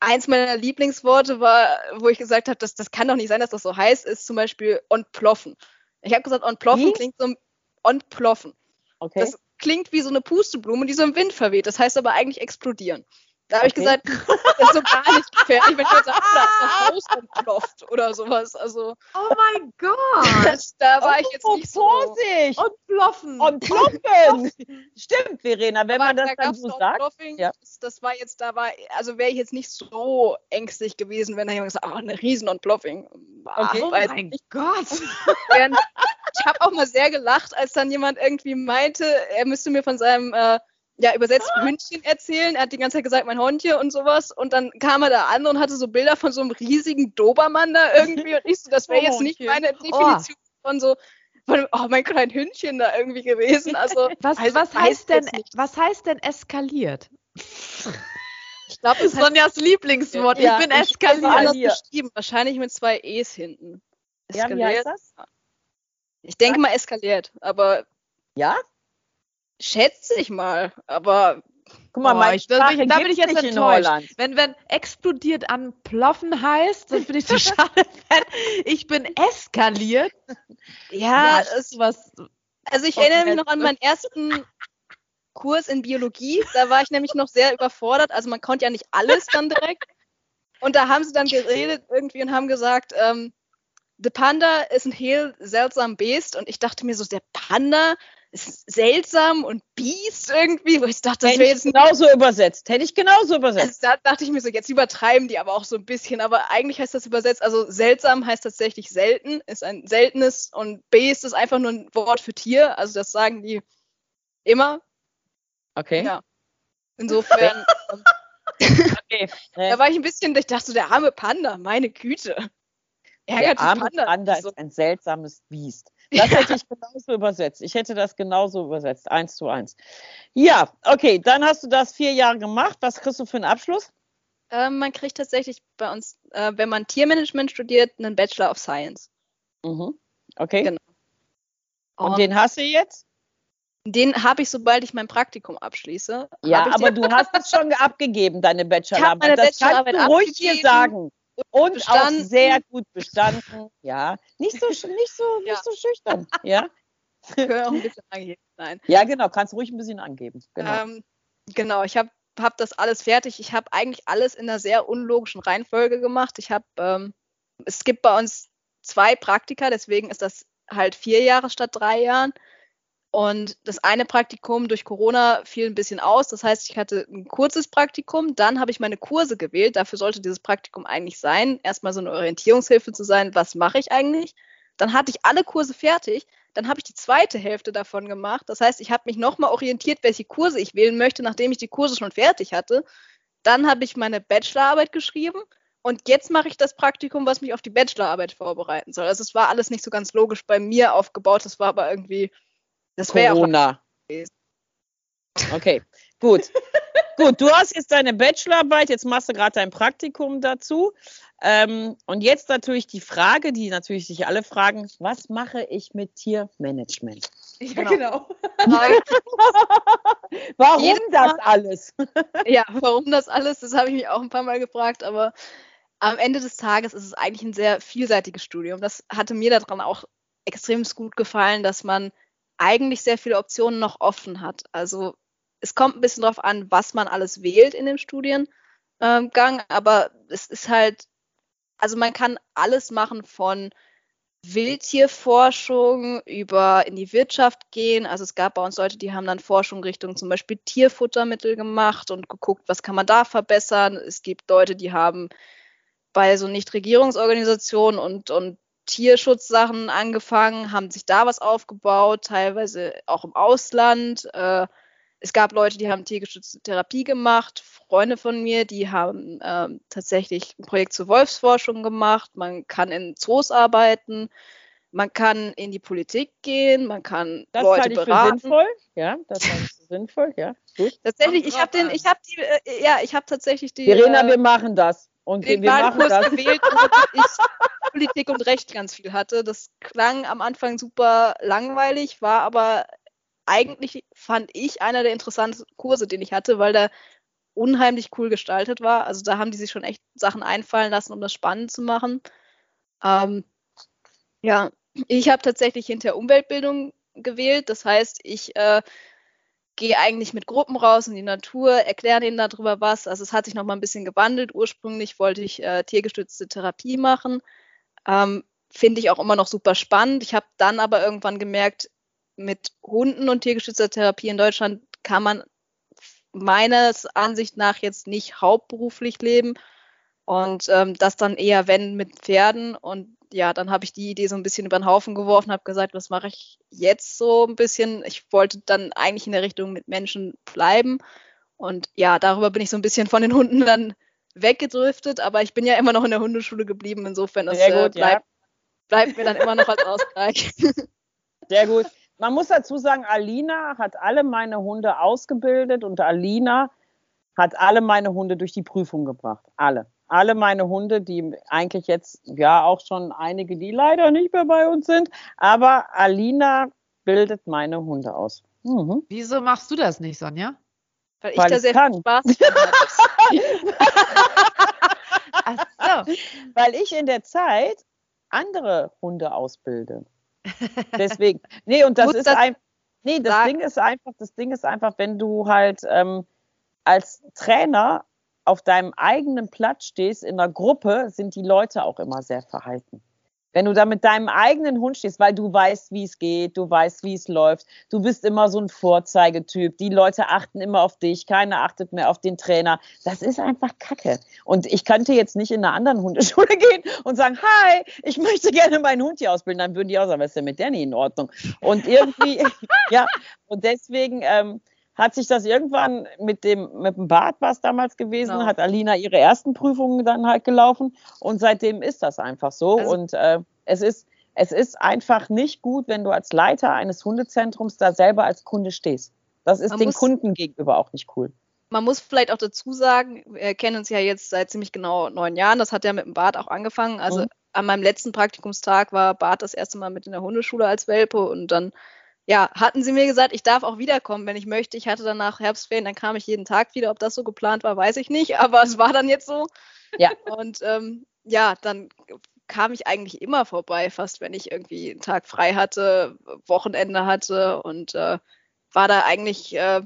[SPEAKER 4] eins meiner Lieblingsworte war, wo ich gesagt habe, das, das kann doch nicht sein, dass das so heiß ist, zum Beispiel ontploffen. Ich habe gesagt, ontploffen wie? klingt so ontploffen. Okay. Das klingt wie so eine Pusteblume, die so im Wind verweht. Das heißt aber eigentlich explodieren. Da habe okay. ich gesagt, das ist so gar nicht gefährlich, wenn ich jetzt da ist ein Haus entplofft oder sowas. Also,
[SPEAKER 2] oh mein Gott!
[SPEAKER 4] da war oh, ich jetzt nicht so.
[SPEAKER 3] Vorsicht!
[SPEAKER 2] Und ploffen!
[SPEAKER 3] Und ploffen! Stimmt, Verena, wenn Aber man das da dann so sagt.
[SPEAKER 4] Ja. Das war jetzt, da war, also wäre ich jetzt nicht so ängstlich gewesen, wenn da jemand gesagt, oh, eine Riesen und Ploffing.
[SPEAKER 2] Okay. Oh mein nicht. Gott!
[SPEAKER 4] ich habe auch mal sehr gelacht, als dann jemand irgendwie meinte, er müsste mir von seinem äh, ja, übersetzt ah. Hündchen erzählen. Er hat die ganze Zeit gesagt, mein Hondchen und sowas. Und dann kam er da an und hatte so Bilder von so einem riesigen Dobermann da irgendwie. Und ich so, das wäre oh, jetzt nicht meine Definition oh. von so, von, oh, mein kleines Hündchen da irgendwie gewesen. Also,
[SPEAKER 2] was, also, was, heißt denn, was heißt denn eskaliert?
[SPEAKER 4] Ich glaube, das ist Sonjas Lieblingswort.
[SPEAKER 2] Ja, ich bin ich eskaliert.
[SPEAKER 4] beschrieben. Wahrscheinlich mit zwei E's hinten.
[SPEAKER 3] Eskaliert. Ja, wie heißt das?
[SPEAKER 4] Ich denke mal eskaliert, aber.
[SPEAKER 3] Ja?
[SPEAKER 4] Schätze ich mal, aber
[SPEAKER 2] Guck mal, oh, ich, da, bin ich, da bin ich jetzt enttäuscht. Wenn, wenn explodiert an Ploffen heißt, das finde ich so schade. ich bin eskaliert.
[SPEAKER 4] Ja, ist was. Also ich erinnere mich noch an meinen ersten Kurs in Biologie. Da war ich nämlich noch sehr überfordert. Also man konnte ja nicht alles dann direkt. Und da haben sie dann geredet irgendwie und haben gesagt, ähm, The Panda ist ein heel seltsam Beast. Und ich dachte mir so, der Panda, seltsam und Biest irgendwie, wo ich dachte, das wäre jetzt
[SPEAKER 3] genauso übersetzt. Hätte ich genauso übersetzt.
[SPEAKER 4] Also da dachte ich mir so, jetzt übertreiben die aber auch so ein bisschen, aber eigentlich heißt das übersetzt, also seltsam heißt tatsächlich selten, ist ein seltenes und Beest ist einfach nur ein Wort für Tier, also das sagen die immer.
[SPEAKER 3] Okay.
[SPEAKER 4] Ja. Insofern. okay. Da war ich ein bisschen, ich dachte so, der arme Panda, meine Güte.
[SPEAKER 3] Ärgert der arme Panda, Panda ist ein seltsames Biest. Das hätte ich genauso übersetzt. Ich hätte das genauso übersetzt, eins zu eins. Ja, okay, dann hast du das vier Jahre gemacht. Was kriegst du für einen Abschluss?
[SPEAKER 4] Ähm, man kriegt tatsächlich bei uns, äh, wenn man Tiermanagement studiert, einen Bachelor of Science.
[SPEAKER 3] Mhm. Okay. Genau. Und, Und den hast du jetzt?
[SPEAKER 4] Den habe ich, sobald ich mein Praktikum abschließe.
[SPEAKER 3] Ja, aber du hast es schon abgegeben, deine Bachelorarbeit. Das Bachelorarbeit kannst du ruhig hier sagen. Und bestanden. auch sehr gut bestanden. Ja, nicht so, nicht so, ja. nicht so schüchtern. Ja.
[SPEAKER 4] Höre auch ein bisschen angeben. Nein.
[SPEAKER 3] Ja, genau. Kannst ruhig ein bisschen angeben. Genau. Ähm,
[SPEAKER 4] genau. Ich habe hab das alles fertig. Ich habe eigentlich alles in einer sehr unlogischen Reihenfolge gemacht. Ich habe, ähm, es gibt bei uns zwei Praktika, deswegen ist das halt vier Jahre statt drei Jahren. Und das eine Praktikum durch Corona fiel ein bisschen aus. Das heißt, ich hatte ein kurzes Praktikum, dann habe ich meine Kurse gewählt. Dafür sollte dieses Praktikum eigentlich sein. Erstmal so eine Orientierungshilfe zu sein, was mache ich eigentlich? Dann hatte ich alle Kurse fertig. Dann habe ich die zweite Hälfte davon gemacht. Das heißt, ich habe mich nochmal orientiert, welche Kurse ich wählen möchte, nachdem ich die Kurse schon fertig hatte. Dann habe ich meine Bachelorarbeit geschrieben und jetzt mache ich das Praktikum, was mich auf die Bachelorarbeit vorbereiten soll. Also es war alles nicht so ganz logisch bei mir aufgebaut. Das war aber irgendwie
[SPEAKER 3] das wäre Corona. Okay, gut. gut, du hast jetzt deine Bachelorarbeit, jetzt machst du gerade dein Praktikum dazu. Ähm, und jetzt natürlich die Frage, die natürlich sich alle fragen, was mache ich mit Tiermanagement?
[SPEAKER 4] Ja, genau. genau.
[SPEAKER 3] warum Jedes das alles?
[SPEAKER 4] ja, warum das alles? Das habe ich mich auch ein paar Mal gefragt, aber am Ende des Tages ist es eigentlich ein sehr vielseitiges Studium. Das hatte mir daran auch extrem gut gefallen, dass man eigentlich sehr viele Optionen noch offen hat. Also es kommt ein bisschen darauf an, was man alles wählt in dem Studiengang, aber es ist halt, also man kann alles machen von Wildtierforschung über in die Wirtschaft gehen. Also es gab bei uns Leute, die haben dann Forschung Richtung zum Beispiel Tierfuttermittel gemacht und geguckt, was kann man da verbessern. Es gibt Leute, die haben bei so Nichtregierungsorganisationen und, und Tierschutzsachen angefangen, haben sich da was aufgebaut, teilweise auch im Ausland. Äh, es gab Leute, die haben tiergeschützte Therapie gemacht, Freunde von mir, die haben äh, tatsächlich ein Projekt zur Wolfsforschung gemacht. Man kann in Zoos arbeiten, man kann in die Politik gehen, man kann
[SPEAKER 3] das
[SPEAKER 4] Leute
[SPEAKER 3] beraten.
[SPEAKER 4] Das
[SPEAKER 3] sinnvoll, ja, das halte ich sinnvoll, ja.
[SPEAKER 4] Gut. Tatsächlich, ich habe den, ich habe die, äh, ja, ich habe tatsächlich die.
[SPEAKER 3] Verena, äh, wir machen das. Und
[SPEAKER 4] den
[SPEAKER 3] wir machen das.
[SPEAKER 4] gewählt, ich Politik und Recht ganz viel hatte. Das klang am Anfang super langweilig, war aber eigentlich, fand ich, einer der interessantesten Kurse, den ich hatte, weil der unheimlich cool gestaltet war. Also da haben die sich schon echt Sachen einfallen lassen, um das spannend zu machen. Ähm, ja, ich habe tatsächlich hinter Umweltbildung gewählt. Das heißt, ich äh, gehe eigentlich mit Gruppen raus in die Natur, erkläre denen darüber was. Also es hat sich noch mal ein bisschen gewandelt. Ursprünglich wollte ich äh, tiergestützte Therapie machen. Ähm, Finde ich auch immer noch super spannend. Ich habe dann aber irgendwann gemerkt, mit Hunden und tiergestützter Therapie in Deutschland kann man meines Ansicht nach jetzt nicht hauptberuflich leben. Und ähm, das dann eher, wenn, mit Pferden. Und ja, dann habe ich die Idee so ein bisschen über den Haufen geworfen, habe gesagt, was mache ich jetzt so ein bisschen? Ich wollte dann eigentlich in der Richtung mit Menschen bleiben. Und ja, darüber bin ich so ein bisschen von den Hunden dann weggedriftet, aber ich bin ja immer noch in der Hundeschule geblieben, insofern das äh, bleibt, ja. bleibt mir dann immer noch als Ausgleich.
[SPEAKER 3] Sehr gut. Man muss dazu sagen, Alina hat alle meine Hunde ausgebildet und Alina hat alle meine Hunde durch die Prüfung gebracht. Alle alle meine Hunde, die eigentlich jetzt ja auch schon einige, die leider nicht mehr bei uns sind, aber Alina bildet meine Hunde aus.
[SPEAKER 2] Mhm. Wieso machst du das nicht, Sonja?
[SPEAKER 4] Weil ich Weil da sehr kann. viel Spaß
[SPEAKER 3] Ach so. Weil ich in der Zeit andere Hunde ausbilde. Deswegen. Nee, und das Muss ist das ein. Nee, das Ding ist einfach, das Ding ist einfach, wenn du halt ähm, als Trainer auf deinem eigenen Platz stehst in einer Gruppe, sind die Leute auch immer sehr verhalten. Wenn du da mit deinem eigenen Hund stehst, weil du weißt, wie es geht, du weißt, wie es läuft, du bist immer so ein Vorzeigetyp, die Leute achten immer auf dich, keiner achtet mehr auf den Trainer. Das ist einfach Kacke. Und ich könnte jetzt nicht in einer anderen Hundeschule gehen und sagen, hi, ich möchte gerne meinen Hund hier ausbilden. Dann würden die auch sagen, was ist denn mit der nicht in Ordnung? Und irgendwie, ja, und deswegen, ähm, hat sich das irgendwann mit dem, mit dem Bad was damals gewesen, genau. hat Alina ihre ersten Prüfungen dann halt gelaufen und seitdem ist das einfach so. Also, und äh, es ist, es ist einfach nicht gut, wenn du als Leiter eines Hundezentrums da selber als Kunde stehst. Das ist den muss, Kunden gegenüber auch nicht cool.
[SPEAKER 4] Man muss vielleicht auch dazu sagen, wir kennen uns ja jetzt seit ziemlich genau neun Jahren. Das hat ja mit dem Bad auch angefangen. Also mhm. an meinem letzten Praktikumstag war Bart das erste Mal mit in der Hundeschule als Welpe und dann ja, hatten sie mir gesagt, ich darf auch wiederkommen, wenn ich möchte. Ich hatte danach Herbstferien, dann kam ich jeden Tag wieder. Ob das so geplant war, weiß ich nicht, aber es war dann jetzt so. Ja. Und ähm, ja, dann kam ich eigentlich immer vorbei, fast wenn ich irgendwie einen Tag frei hatte, Wochenende hatte und äh, war da eigentlich, äh,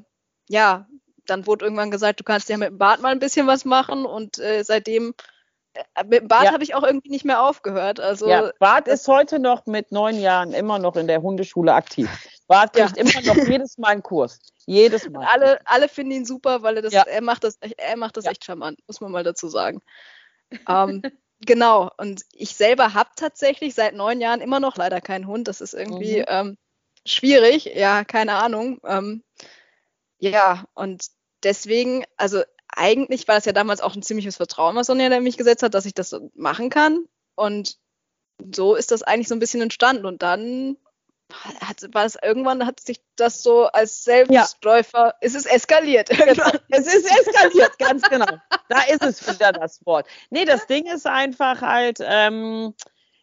[SPEAKER 4] ja, dann wurde irgendwann gesagt, du kannst ja mit dem Bad mal ein bisschen was machen und äh, seitdem mit dem Bad ja. habe ich auch irgendwie nicht mehr aufgehört. Also
[SPEAKER 3] ja, Bart ist heute noch mit neun Jahren immer noch in der Hundeschule aktiv. Bart kriegt ja. immer noch jedes Mal einen Kurs. Jedes Mal.
[SPEAKER 4] alle, alle finden ihn super, weil er das, ja. er macht das, er macht das echt charmant, muss man mal dazu sagen. ähm, genau. Und ich selber habe tatsächlich seit neun Jahren immer noch leider keinen Hund. Das ist irgendwie mhm. ähm, schwierig. Ja, keine Ahnung. Ähm, ja, und deswegen, also eigentlich war es ja damals auch ein ziemliches Vertrauen, was Sonja mich gesetzt hat, dass ich das machen kann. Und so ist das eigentlich so ein bisschen entstanden. Und dann hat, war es irgendwann, hat sich das so als Selbstläufer, ja. ist es eskaliert.
[SPEAKER 3] Genau. Es ist eskaliert, ganz genau. Da ist es wieder das Wort. Nee, das Ding ist einfach halt, ähm,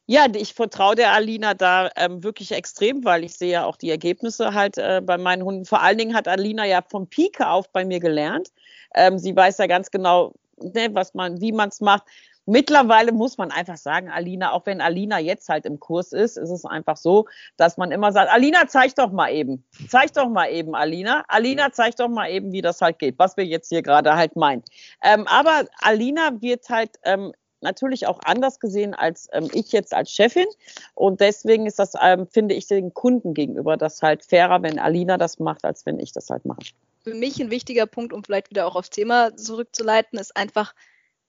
[SPEAKER 3] ja, ich vertraue der Alina da ähm, wirklich extrem, weil ich sehe ja auch die Ergebnisse halt äh, bei meinen Hunden. Vor allen Dingen hat Alina ja vom Pike auf bei mir gelernt. Ähm, sie weiß ja ganz genau, ne, was man, wie man es macht. Mittlerweile muss man einfach sagen, Alina, auch wenn Alina jetzt halt im Kurs ist, ist es einfach so, dass man immer sagt, Alina, zeig doch mal eben. Zeig doch mal eben, Alina. Alina, zeig doch mal eben, wie das halt geht, was wir jetzt hier gerade halt meinen. Ähm, aber Alina wird halt ähm, natürlich auch anders gesehen als ähm, ich jetzt als Chefin. Und deswegen ist das, ähm, finde ich, den Kunden gegenüber das halt fairer, wenn Alina das macht, als wenn ich das halt mache.
[SPEAKER 4] Für mich ein wichtiger Punkt, um vielleicht wieder auch aufs Thema zurückzuleiten, ist einfach,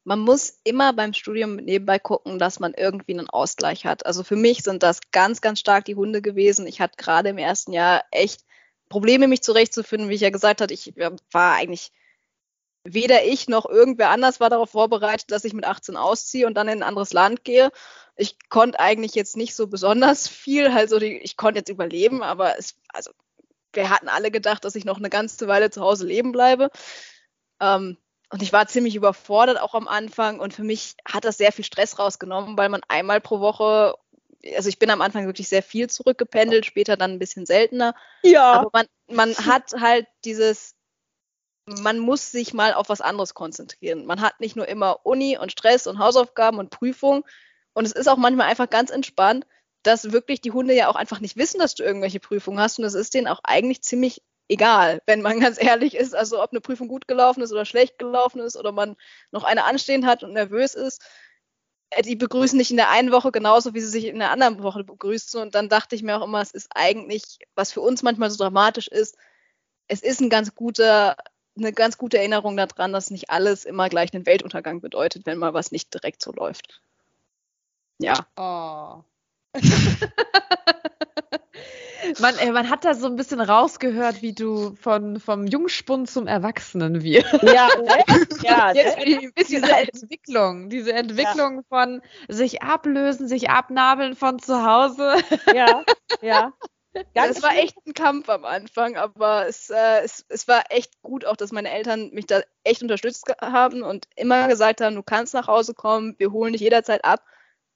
[SPEAKER 4] man muss immer beim Studium nebenbei gucken, dass man irgendwie einen Ausgleich hat. Also für mich sind das ganz, ganz stark die Hunde gewesen. Ich hatte gerade im ersten Jahr echt Probleme, mich zurechtzufinden, wie ich ja gesagt habe. Ich war eigentlich weder ich noch irgendwer anders war darauf vorbereitet, dass ich mit 18 ausziehe und dann in ein anderes Land gehe. Ich konnte eigentlich jetzt nicht so besonders viel, also die, ich konnte jetzt überleben, aber es, also wir hatten alle gedacht, dass ich noch eine ganze Weile zu Hause leben bleibe. Ähm, und ich war ziemlich überfordert auch am Anfang und für mich hat das sehr viel Stress rausgenommen, weil man einmal pro Woche, also ich bin am Anfang wirklich sehr viel zurückgependelt, später dann ein bisschen seltener. Ja. Aber man, man hat halt dieses, man muss sich mal auf was anderes konzentrieren. Man hat nicht nur immer Uni und Stress und Hausaufgaben und Prüfungen. Und es ist auch manchmal einfach ganz entspannt, dass wirklich die Hunde ja auch einfach nicht wissen, dass du irgendwelche Prüfungen hast. Und es ist denen auch eigentlich ziemlich egal, wenn man ganz ehrlich ist. Also ob eine Prüfung gut gelaufen ist oder schlecht gelaufen ist oder man noch eine anstehen hat und nervös ist. Äh, die begrüßen dich in der einen Woche genauso, wie sie sich in der anderen Woche begrüßen. Und dann dachte ich mir auch immer, es ist eigentlich, was für uns manchmal so dramatisch ist, es ist ein ganz guter, eine ganz gute Erinnerung daran, dass nicht alles immer gleich einen Weltuntergang bedeutet, wenn mal was nicht direkt so läuft. Ja. Oh.
[SPEAKER 2] man, äh, man hat da so ein bisschen rausgehört, wie du von, vom Jungspund zum Erwachsenen wirst. Ja, ne? ja Jetzt ne? ein bisschen diese Entwicklung, diese Entwicklung ja. von sich ablösen, sich abnabeln von zu Hause.
[SPEAKER 4] Ja, ja. Ganz es war echt ein Kampf am Anfang, aber es, äh, es, es war echt gut auch, dass meine Eltern mich da echt unterstützt haben und immer gesagt haben, du kannst nach Hause kommen, wir holen dich jederzeit ab,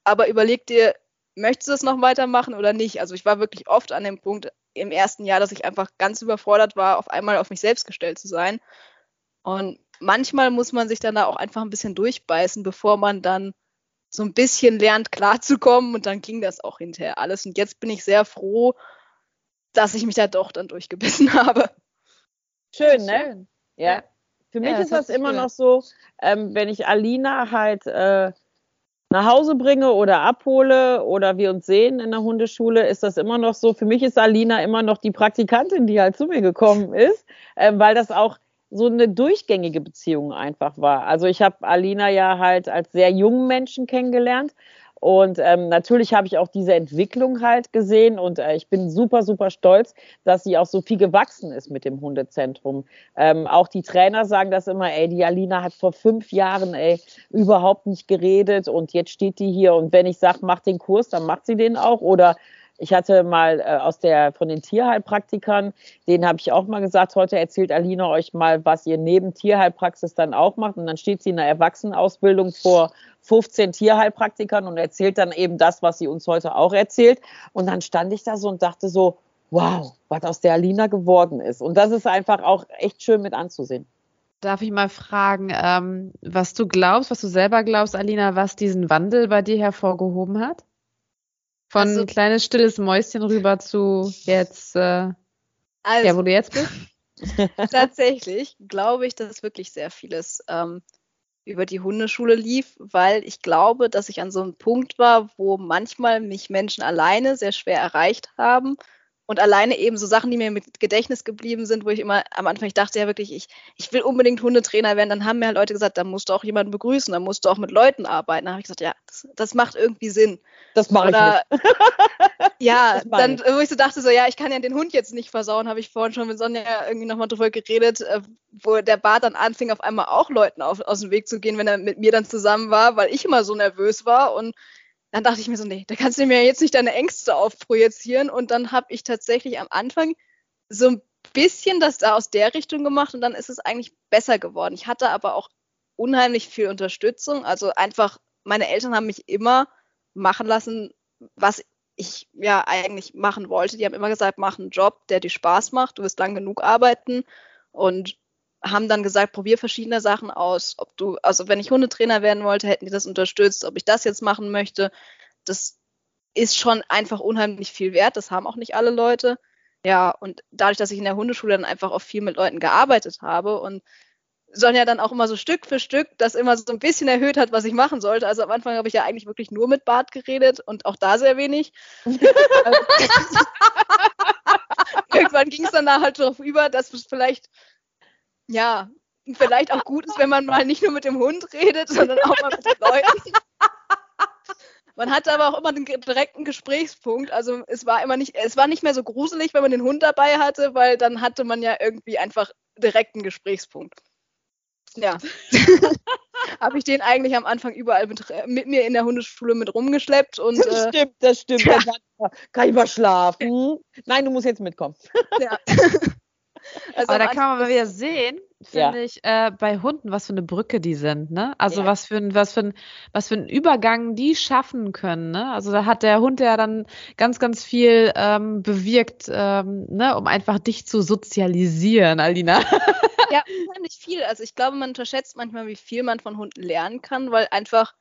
[SPEAKER 4] aber überleg dir, möchtest du das noch weitermachen oder nicht? Also ich war wirklich oft an dem Punkt im ersten Jahr, dass ich einfach ganz überfordert war, auf einmal auf mich selbst gestellt zu sein. Und manchmal muss man sich dann da auch einfach ein bisschen durchbeißen, bevor man dann so ein bisschen lernt, klarzukommen. Und dann ging das auch hinterher alles. Und jetzt bin ich sehr froh, dass ich mich da doch dann durchgebissen habe.
[SPEAKER 3] Schön, ne? Schön. Ja. ja. Für mich ja, ist das, das immer schön. noch so, ähm, wenn ich Alina halt äh, nach Hause bringe oder abhole oder wir uns sehen in der Hundeschule, ist das immer noch so. Für mich ist Alina immer noch die Praktikantin, die halt zu mir gekommen ist, äh, weil das auch so eine durchgängige Beziehung einfach war. Also ich habe Alina ja halt als sehr jungen Menschen kennengelernt und ähm, natürlich habe ich auch diese Entwicklung halt gesehen und äh, ich bin super, super stolz, dass sie auch so viel gewachsen ist mit dem Hundezentrum. Ähm, auch die Trainer sagen das immer, ey, die Alina hat vor fünf Jahren ey, überhaupt nicht geredet und jetzt steht die hier und wenn ich sage, mach den Kurs, dann macht sie den auch oder ich hatte mal äh, aus der von den Tierheilpraktikern, denen habe ich auch mal gesagt, heute erzählt Alina euch mal, was ihr neben Tierheilpraxis dann auch macht. Und dann steht sie in der Erwachsenenausbildung vor 15 Tierheilpraktikern und erzählt dann eben das, was sie uns heute auch erzählt. Und dann stand ich da so und dachte so, wow, was aus der Alina geworden ist. Und das ist einfach auch echt schön mit anzusehen.
[SPEAKER 2] Darf ich mal fragen, ähm, was du glaubst, was du selber glaubst, Alina, was diesen Wandel bei dir hervorgehoben hat? Von also, kleines stilles Mäuschen rüber zu jetzt, äh, also, ja, wo du jetzt bist?
[SPEAKER 4] Tatsächlich glaube ich, dass wirklich sehr vieles ähm, über die Hundeschule lief, weil ich glaube, dass ich an so einem Punkt war, wo manchmal mich Menschen alleine sehr schwer erreicht haben und alleine eben so Sachen, die mir mit Gedächtnis geblieben sind, wo ich immer am Anfang, ich dachte ja wirklich, ich, ich will unbedingt Hundetrainer werden. Dann haben mir halt Leute gesagt, da musst du auch jemanden begrüßen, da musst du auch mit Leuten arbeiten. Da habe ich gesagt, ja, das, das macht irgendwie Sinn.
[SPEAKER 3] Das mache ich nicht.
[SPEAKER 4] ja, dann, wo ich so dachte, so, ja, ich kann ja den Hund jetzt nicht versauen, habe ich vorhin schon mit Sonja irgendwie nochmal drüber geredet, äh, wo der Bart dann anfing, auf einmal auch Leuten auf, aus dem Weg zu gehen, wenn er mit mir dann zusammen war, weil ich immer so nervös war und dann dachte ich mir so, nee, da kannst du mir jetzt nicht deine Ängste aufprojizieren. Und dann habe ich tatsächlich am Anfang so ein bisschen das da aus der Richtung gemacht und dann ist es eigentlich besser geworden. Ich hatte aber auch unheimlich viel Unterstützung. Also einfach, meine Eltern haben mich immer machen lassen, was ich ja eigentlich machen wollte. Die haben immer gesagt, mach einen Job, der dir Spaß macht, du wirst lang genug arbeiten und haben dann gesagt, probier verschiedene Sachen aus. Ob du, also wenn ich Hundetrainer werden wollte, hätten die das unterstützt, ob ich das jetzt machen möchte. Das ist schon einfach unheimlich viel wert. Das haben auch nicht alle Leute. Ja, und dadurch, dass ich in der Hundeschule dann einfach auch viel mit Leuten gearbeitet habe und Sonja dann auch immer so Stück für Stück das immer so ein bisschen erhöht hat, was ich machen sollte. Also am Anfang habe ich ja eigentlich wirklich nur mit Bart geredet und auch da sehr wenig. Irgendwann ging es dann da halt darauf über, dass es vielleicht ja, vielleicht auch gut ist, wenn man mal nicht nur mit dem Hund redet, sondern auch mal mit den Leuten. Man hatte aber auch immer den direkten Gesprächspunkt. Also es war immer nicht, es war nicht mehr so gruselig, wenn man den Hund dabei hatte, weil dann hatte man ja irgendwie einfach direkten Gesprächspunkt. Ja. Habe ich den eigentlich am Anfang überall mit, mit, mir in der Hundeschule mit rumgeschleppt und.
[SPEAKER 3] Das äh, stimmt, das stimmt. Ja. Kann ich mal schlafen? Nein, du musst jetzt mitkommen. Ja.
[SPEAKER 2] Also Aber da kann man mal wieder sehen, finde ja. ich, äh, bei Hunden, was für eine Brücke die sind, ne? Also ja. was für ein, was für ein, was für ein Übergang die schaffen können, ne? Also da hat der Hund ja dann ganz, ganz viel ähm, bewirkt, ähm, ne, um einfach dich zu sozialisieren, Alina.
[SPEAKER 4] ja, unheimlich viel. Also ich glaube, man unterschätzt manchmal, wie viel man von Hunden lernen kann, weil einfach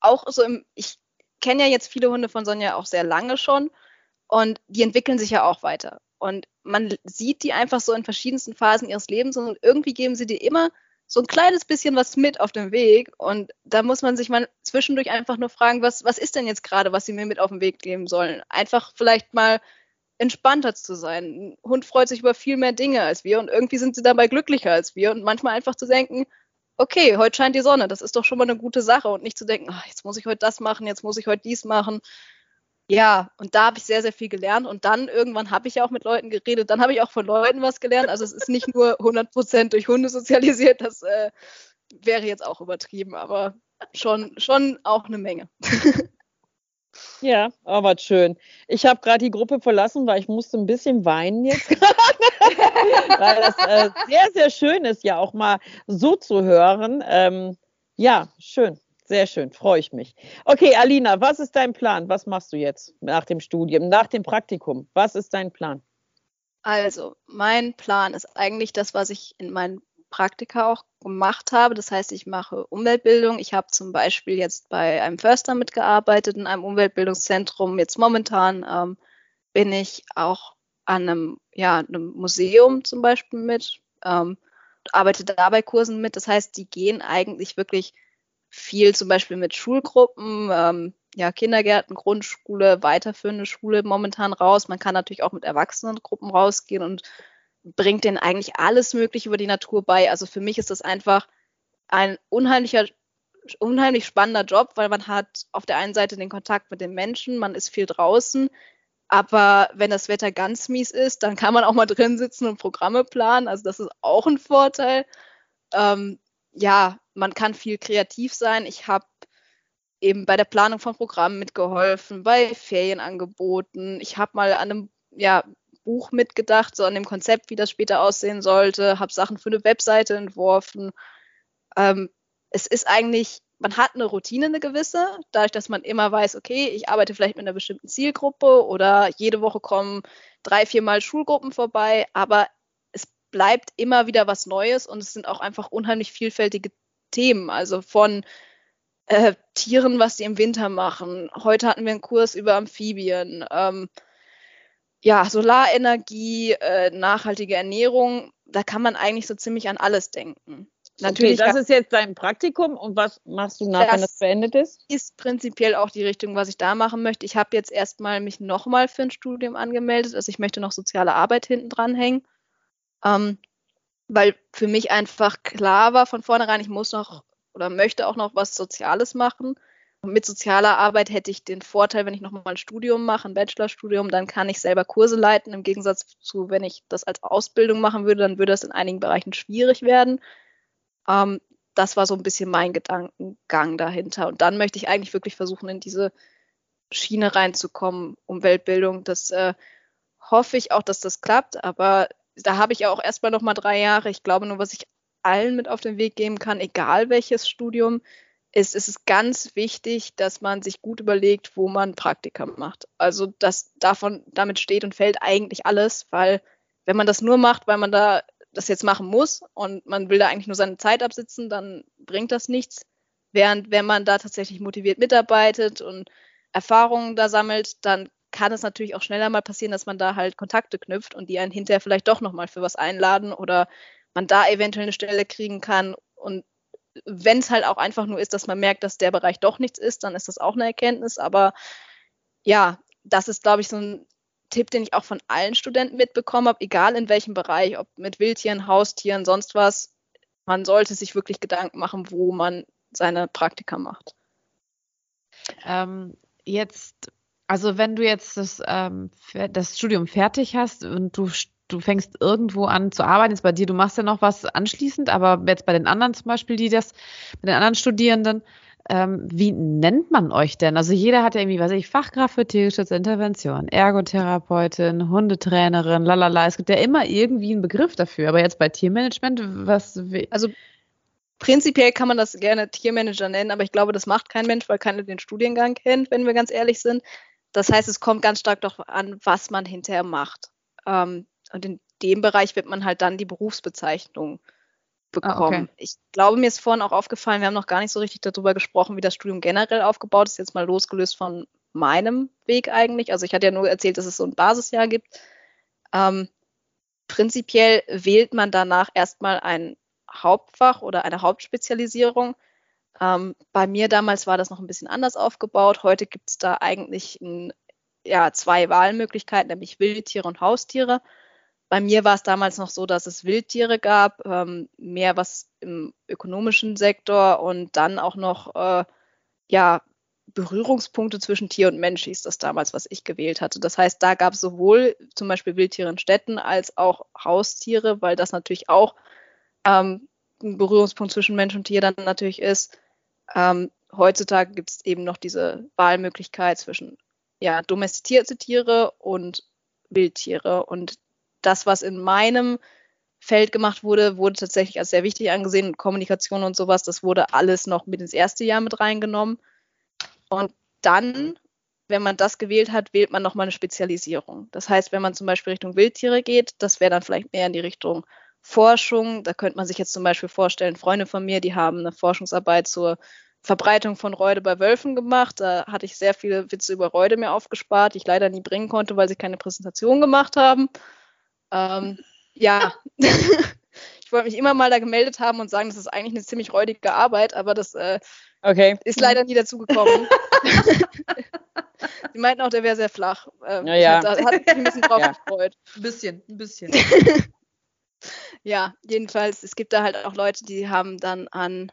[SPEAKER 4] auch so im, ich kenne ja jetzt viele Hunde von Sonja auch sehr lange schon und die entwickeln sich ja auch weiter. Und man sieht die einfach so in verschiedensten Phasen ihres Lebens und irgendwie geben sie dir immer so ein kleines bisschen was mit auf dem Weg. Und da muss man sich mal zwischendurch einfach nur fragen, was, was ist denn jetzt gerade, was sie mir mit auf den Weg geben sollen? Einfach vielleicht mal entspannter zu sein. Ein Hund freut sich über viel mehr Dinge als wir und irgendwie sind sie dabei glücklicher als wir. Und manchmal einfach zu denken, okay, heute scheint die Sonne, das ist doch schon mal eine gute Sache und nicht zu denken, ach, jetzt muss ich heute das machen, jetzt muss ich heute dies machen. Ja, und da habe ich sehr, sehr viel gelernt. Und dann irgendwann habe ich ja auch mit Leuten geredet. Dann habe ich auch von Leuten was gelernt. Also es ist nicht nur 100% durch Hunde sozialisiert. Das äh, wäre jetzt auch übertrieben, aber schon, schon auch eine Menge.
[SPEAKER 3] Ja, aber schön. Ich habe gerade die Gruppe verlassen, weil ich musste ein bisschen weinen jetzt weil das äh, sehr, sehr schön ist, ja auch mal so zu hören. Ähm, ja, schön. Sehr schön, freue ich mich. Okay, Alina, was ist dein Plan? Was machst du jetzt nach dem Studium, nach dem Praktikum? Was ist dein Plan?
[SPEAKER 4] Also, mein Plan ist eigentlich das, was ich in meinen Praktika auch gemacht habe. Das heißt, ich mache Umweltbildung. Ich habe zum Beispiel jetzt bei einem Förster mitgearbeitet, in einem Umweltbildungszentrum. Jetzt momentan ähm, bin ich auch an einem, ja, einem Museum zum Beispiel mit, ähm, arbeite dabei Kursen mit. Das heißt, die gehen eigentlich wirklich viel zum Beispiel mit Schulgruppen, ähm, ja, Kindergärten, Grundschule, weiterführende Schule momentan raus. Man kann natürlich auch mit Erwachsenengruppen rausgehen und bringt denen eigentlich alles Mögliche über die Natur bei. Also für mich ist das einfach ein unheimlicher, unheimlich spannender Job, weil man hat auf der einen Seite den Kontakt mit den Menschen, man ist viel draußen, aber wenn das Wetter ganz mies ist, dann kann man auch mal drin sitzen und Programme planen. Also das ist auch ein Vorteil. Ähm, ja, man kann viel kreativ sein. Ich habe eben bei der Planung von Programmen mitgeholfen, bei Ferienangeboten. Ich habe mal an einem ja, Buch mitgedacht, so an dem Konzept, wie das später aussehen sollte, habe Sachen für eine Webseite entworfen. Ähm, es ist eigentlich man hat eine Routine, eine gewisse, dadurch, dass man immer weiß, okay, ich arbeite vielleicht mit einer bestimmten Zielgruppe oder jede Woche kommen drei, viermal Schulgruppen vorbei, aber bleibt immer wieder was Neues und es sind auch einfach unheimlich vielfältige Themen, also von äh, Tieren, was die im Winter machen. Heute hatten wir einen Kurs über Amphibien. Ähm, ja, Solarenergie, äh, nachhaltige Ernährung, da kann man eigentlich so ziemlich an alles denken.
[SPEAKER 3] Natürlich. Okay, das ist jetzt dein Praktikum und was machst du nach, wenn das beendet ist?
[SPEAKER 4] Ist prinzipiell auch die Richtung, was ich da machen möchte. Ich habe jetzt erstmal mich nochmal für ein Studium angemeldet. Also ich möchte noch soziale Arbeit hinten dranhängen. Ähm, weil für mich einfach klar war von vornherein, ich muss noch oder möchte auch noch was Soziales machen. Und mit sozialer Arbeit hätte ich den Vorteil, wenn ich nochmal ein Studium mache, ein Bachelorstudium, dann kann ich selber Kurse leiten. Im Gegensatz zu, wenn ich das als Ausbildung machen würde, dann würde das in einigen Bereichen schwierig werden. Ähm, das war so ein bisschen mein Gedankengang dahinter. Und dann möchte ich eigentlich wirklich versuchen, in diese Schiene reinzukommen, Umweltbildung. Das äh, hoffe ich auch, dass das klappt, aber da habe ich ja auch erstmal noch mal drei Jahre. Ich glaube nur, was ich allen mit auf den Weg geben kann, egal welches Studium, ist, ist es ganz wichtig, dass man sich gut überlegt, wo man Praktika macht. Also das davon, damit steht und fällt eigentlich alles, weil wenn man das nur macht, weil man da das jetzt machen muss und man will da eigentlich nur seine Zeit absitzen, dann bringt das nichts. Während wenn man da tatsächlich motiviert mitarbeitet und Erfahrungen da sammelt, dann kann es natürlich auch schneller mal passieren, dass man da halt Kontakte knüpft und die einen hinterher vielleicht doch nochmal für was einladen oder man da eventuell eine Stelle kriegen kann. Und wenn es halt auch einfach nur ist, dass man merkt, dass der Bereich doch nichts ist, dann ist das auch eine Erkenntnis. Aber ja, das ist, glaube ich, so ein Tipp, den ich auch von allen Studenten mitbekommen habe, egal in welchem Bereich, ob mit Wildtieren, Haustieren, sonst was. Man sollte sich wirklich Gedanken machen, wo man seine Praktika macht.
[SPEAKER 2] Ähm, jetzt, also wenn du jetzt das, ähm, das Studium fertig hast und du, du fängst irgendwo an zu arbeiten, jetzt bei dir, du machst ja noch was anschließend, aber jetzt bei den anderen zum Beispiel, die das, bei den anderen Studierenden, ähm, wie nennt man euch denn? Also jeder hat ja irgendwie, weiß ich, Fachkraft für tierische Intervention, Ergotherapeutin, Hundetrainerin, lalala. Es gibt ja immer irgendwie einen Begriff dafür. Aber jetzt bei Tiermanagement, was?
[SPEAKER 4] Also prinzipiell kann man das gerne Tiermanager nennen, aber ich glaube, das macht kein Mensch, weil keiner den Studiengang kennt, wenn wir ganz ehrlich sind. Das heißt, es kommt ganz stark darauf an, was man hinterher macht. Ähm, und in dem Bereich wird man halt dann die Berufsbezeichnung bekommen. Ah, okay. Ich glaube, mir ist vorhin auch aufgefallen, wir haben noch gar nicht so richtig darüber gesprochen, wie das Studium generell aufgebaut ist, jetzt mal losgelöst von meinem Weg eigentlich. Also ich hatte ja nur erzählt, dass es so ein Basisjahr gibt. Ähm, prinzipiell wählt man danach erstmal ein Hauptfach oder eine Hauptspezialisierung. Ähm, bei mir damals war das noch ein bisschen anders aufgebaut. Heute gibt es da eigentlich ein, ja, zwei Wahlmöglichkeiten, nämlich Wildtiere und Haustiere. Bei mir war es damals noch so, dass es Wildtiere gab, ähm, mehr was im ökonomischen Sektor und dann auch noch äh, ja, Berührungspunkte zwischen Tier und Mensch hieß das damals, was ich gewählt hatte. Das heißt, da gab es sowohl zum Beispiel Wildtiere in Städten als auch Haustiere, weil das natürlich auch ähm, ein Berührungspunkt zwischen Mensch und Tier dann natürlich ist. Ähm, heutzutage gibt es eben noch diese Wahlmöglichkeit zwischen ja, domestizierte Tiere und Wildtiere. Und das, was in meinem Feld gemacht wurde, wurde tatsächlich als sehr wichtig angesehen. Kommunikation und sowas, das wurde alles noch mit ins erste Jahr mit reingenommen. Und dann, wenn man das gewählt hat, wählt man nochmal eine Spezialisierung. Das heißt, wenn man zum Beispiel Richtung Wildtiere geht, das wäre dann vielleicht mehr in die Richtung Forschung. Da könnte man sich jetzt zum Beispiel vorstellen, Freunde von mir, die haben eine Forschungsarbeit zur Verbreitung von Reude bei Wölfen gemacht. Da hatte ich sehr viele Witze über Reude mir aufgespart, die ich leider nie bringen konnte, weil sie keine Präsentation gemacht haben. Ähm, ja, ich wollte mich immer mal da gemeldet haben und sagen, das ist eigentlich eine ziemlich räudige Arbeit, aber das äh, okay. ist leider nie dazu gekommen. Sie meinten auch, der wäre sehr flach.
[SPEAKER 3] Ähm, ja, ja.
[SPEAKER 4] Da hat sich ein bisschen drauf ja. gefreut.
[SPEAKER 2] Ein bisschen, ein bisschen.
[SPEAKER 4] ja, jedenfalls, es gibt da halt auch Leute, die haben dann an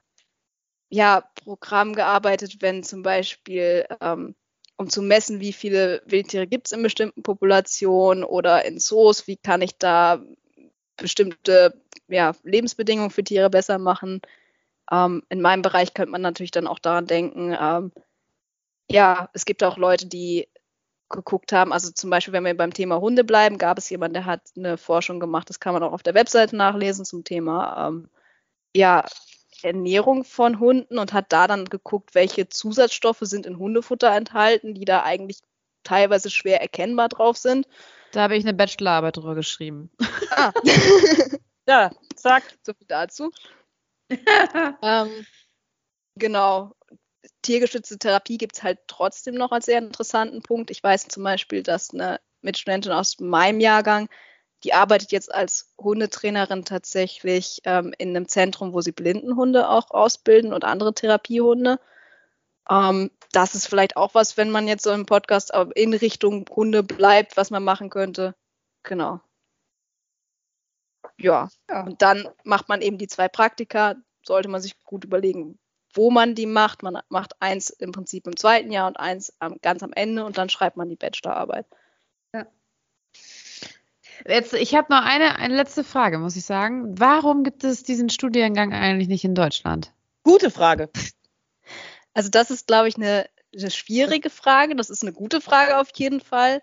[SPEAKER 4] ja, Programmen gearbeitet, wenn zum Beispiel ähm, um zu messen, wie viele Wildtiere gibt es in bestimmten Populationen oder in Zoos, wie kann ich da bestimmte ja, Lebensbedingungen für Tiere besser machen. Ähm, in meinem Bereich könnte man natürlich dann auch daran denken, ähm, ja, es gibt auch Leute, die geguckt haben, also zum Beispiel, wenn wir beim Thema Hunde bleiben, gab es jemanden, der hat eine Forschung gemacht, das kann man auch auf der Webseite nachlesen zum Thema, ähm, ja, Ernährung von Hunden und hat da dann geguckt, welche Zusatzstoffe sind in Hundefutter enthalten, die da eigentlich teilweise schwer erkennbar drauf sind.
[SPEAKER 2] Da habe ich eine Bachelorarbeit drüber geschrieben.
[SPEAKER 3] Ah. ja, zack.
[SPEAKER 4] So viel dazu. ähm, genau. Tiergestützte Therapie gibt es halt trotzdem noch als sehr interessanten Punkt. Ich weiß zum Beispiel, dass eine Mitstudentin aus meinem Jahrgang, die arbeitet jetzt als Hundetrainerin tatsächlich ähm, in einem Zentrum, wo sie Blindenhunde auch ausbilden und andere Therapiehunde. Ähm, das ist vielleicht auch was, wenn man jetzt so im Podcast in Richtung Hunde bleibt, was man machen könnte. Genau. Ja. ja. Und dann macht man eben die zwei Praktika. Sollte man sich gut überlegen, wo man die macht. Man macht eins im Prinzip im zweiten Jahr und eins ganz am Ende und dann schreibt man die Bachelorarbeit. Ja.
[SPEAKER 2] Jetzt, ich habe noch eine, eine letzte Frage, muss ich sagen. Warum gibt es diesen Studiengang eigentlich nicht in Deutschland?
[SPEAKER 3] Gute Frage.
[SPEAKER 4] Also das ist, glaube ich, eine, eine schwierige Frage. Das ist eine gute Frage auf jeden Fall.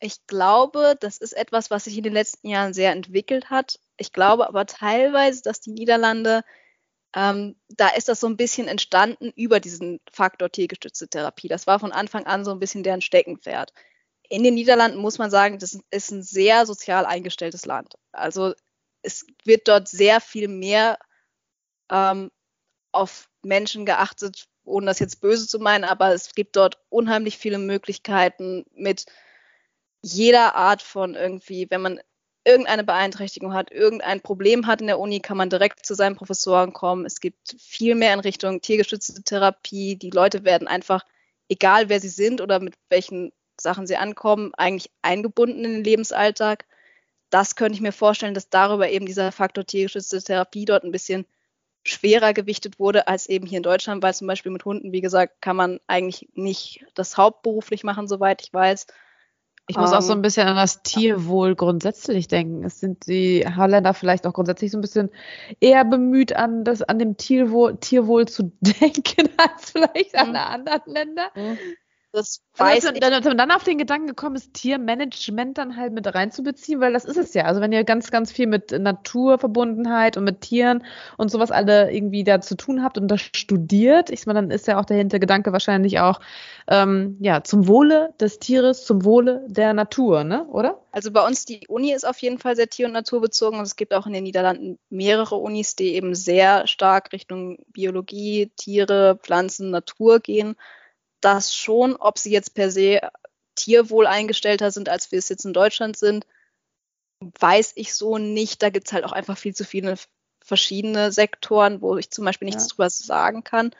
[SPEAKER 4] Ich glaube, das ist etwas, was sich in den letzten Jahren sehr entwickelt hat. Ich glaube aber teilweise, dass die Niederlande, ähm, da ist das so ein bisschen entstanden über diesen Faktor tiergestützte Therapie. Das war von Anfang an so ein bisschen deren Steckenpferd. In den Niederlanden muss man sagen, das ist ein sehr sozial eingestelltes Land. Also es wird dort sehr viel mehr ähm, auf Menschen geachtet, ohne das jetzt böse zu meinen, aber es gibt dort unheimlich viele Möglichkeiten mit jeder Art von irgendwie, wenn man irgendeine Beeinträchtigung hat, irgendein Problem hat in der Uni, kann man direkt zu seinen Professoren kommen. Es gibt viel mehr in Richtung tiergestützte Therapie. Die Leute werden einfach, egal wer sie sind oder mit welchen Sachen sie ankommen, eigentlich eingebunden in den Lebensalltag. Das könnte ich mir vorstellen, dass darüber eben dieser Faktor tiergestützte Therapie dort ein bisschen schwerer gewichtet wurde als eben hier in Deutschland, weil zum Beispiel mit Hunden, wie gesagt, kann man eigentlich nicht das hauptberuflich machen, soweit ich weiß.
[SPEAKER 2] Ich muss um, auch so ein ähm, bisschen an das Tierwohl grundsätzlich denken. Es sind die Holländer vielleicht auch grundsätzlich so ein bisschen eher bemüht, an, das, an dem Tierwohl, Tierwohl zu denken, als vielleicht mhm. an anderen Ländern. Mhm. Das weiß dass, ich. Dass man dann auf den Gedanken gekommen ist, Tiermanagement dann halt mit reinzubeziehen, weil das ist es ja. Also wenn ihr ganz, ganz viel mit Naturverbundenheit und mit Tieren und sowas alle irgendwie da zu tun habt und das studiert, ich meine, dann ist ja auch der Hintergedanke wahrscheinlich auch, ähm, ja, zum Wohle des Tieres, zum Wohle der Natur, ne? Oder?
[SPEAKER 4] Also bei uns die Uni ist auf jeden Fall sehr tier- und naturbezogen und es gibt auch in den Niederlanden mehrere Unis, die eben sehr stark Richtung Biologie, Tiere, Pflanzen, Natur gehen das schon, ob sie jetzt per se tierwohl eingestellter sind, als wir es jetzt in Deutschland sind, weiß ich so nicht. Da gibt es halt auch einfach viel zu viele verschiedene Sektoren, wo ich zum Beispiel nichts ja. drüber sagen kann.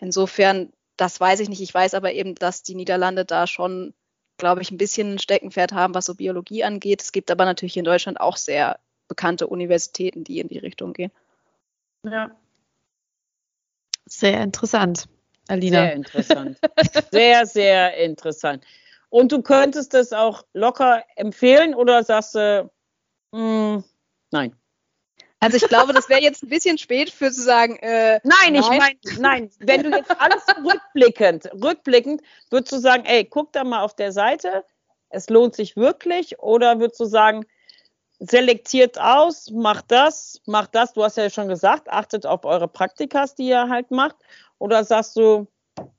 [SPEAKER 4] Insofern, das weiß ich nicht. Ich weiß aber eben, dass die Niederlande da schon, glaube ich, ein bisschen ein Steckenpferd haben, was so Biologie angeht. Es gibt aber natürlich in Deutschland auch sehr bekannte Universitäten, die in die Richtung gehen.
[SPEAKER 2] Ja. Sehr interessant. Alina.
[SPEAKER 3] Sehr interessant. sehr, sehr interessant. Und du könntest es auch locker empfehlen oder sagst du, mm, nein?
[SPEAKER 4] Also ich glaube, das wäre jetzt ein bisschen spät für zu sagen. Äh,
[SPEAKER 3] nein, nein, ich meine, nein. Wenn du jetzt alles rückblickend, rückblickend, würdest du sagen, ey, guck da mal auf der Seite, es lohnt sich wirklich, oder würdest du sagen, selektiert aus, macht das, macht das, du hast ja schon gesagt, achtet auf eure Praktikas, die ihr halt macht, oder sagst du,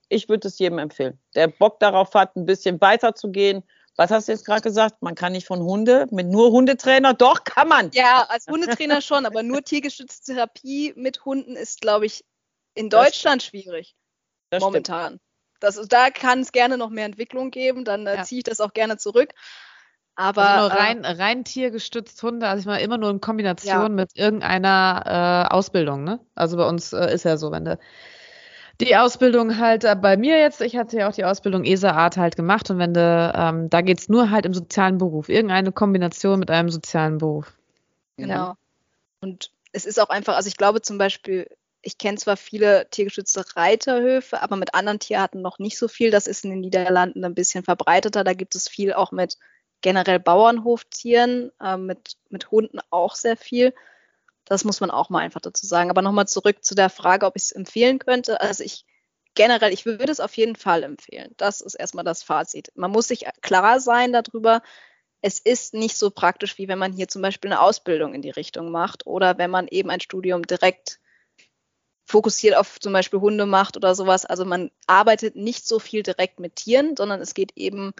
[SPEAKER 3] ich würde es jedem empfehlen, der Bock darauf hat, ein bisschen weiter zu gehen. Was hast du jetzt gerade gesagt? Man kann nicht von Hunde, mit nur Hundetrainer? Doch, kann man.
[SPEAKER 4] Ja, als Hundetrainer schon, aber nur tiergestützte Therapie mit Hunden ist, glaube ich, in Deutschland das schwierig. Das momentan. Das, da kann es gerne noch mehr Entwicklung geben, dann äh, ja. ziehe ich das auch gerne zurück. Aber
[SPEAKER 2] also rein, äh, rein tiergestützt Hunde, also ich meine immer nur in Kombination ja. mit irgendeiner äh, Ausbildung, ne? Also bei uns äh, ist ja so, wenn du die Ausbildung halt äh, bei mir jetzt, ich hatte ja auch die Ausbildung ESA-Art halt gemacht und wenn du, ähm, da geht's nur halt im sozialen Beruf, irgendeine Kombination mit einem sozialen Beruf.
[SPEAKER 4] Genau. Und es ist auch einfach, also ich glaube zum Beispiel, ich kenne zwar viele tiergeschützte Reiterhöfe, aber mit anderen Tierarten noch nicht so viel. Das ist in den Niederlanden ein bisschen verbreiteter. Da gibt es viel auch mit generell Bauernhoftieren, äh, mit, mit Hunden auch sehr viel. Das muss man auch mal einfach dazu sagen. Aber nochmal zurück zu der Frage, ob ich es empfehlen könnte. Also ich generell, ich würde es auf jeden Fall empfehlen. Das ist erstmal das Fazit. Man muss sich klar sein darüber, es ist nicht so praktisch, wie wenn man hier zum Beispiel eine Ausbildung in die Richtung macht oder wenn man eben ein Studium direkt fokussiert auf zum Beispiel Hundemacht oder sowas. Also man arbeitet nicht so viel direkt mit Tieren, sondern es geht eben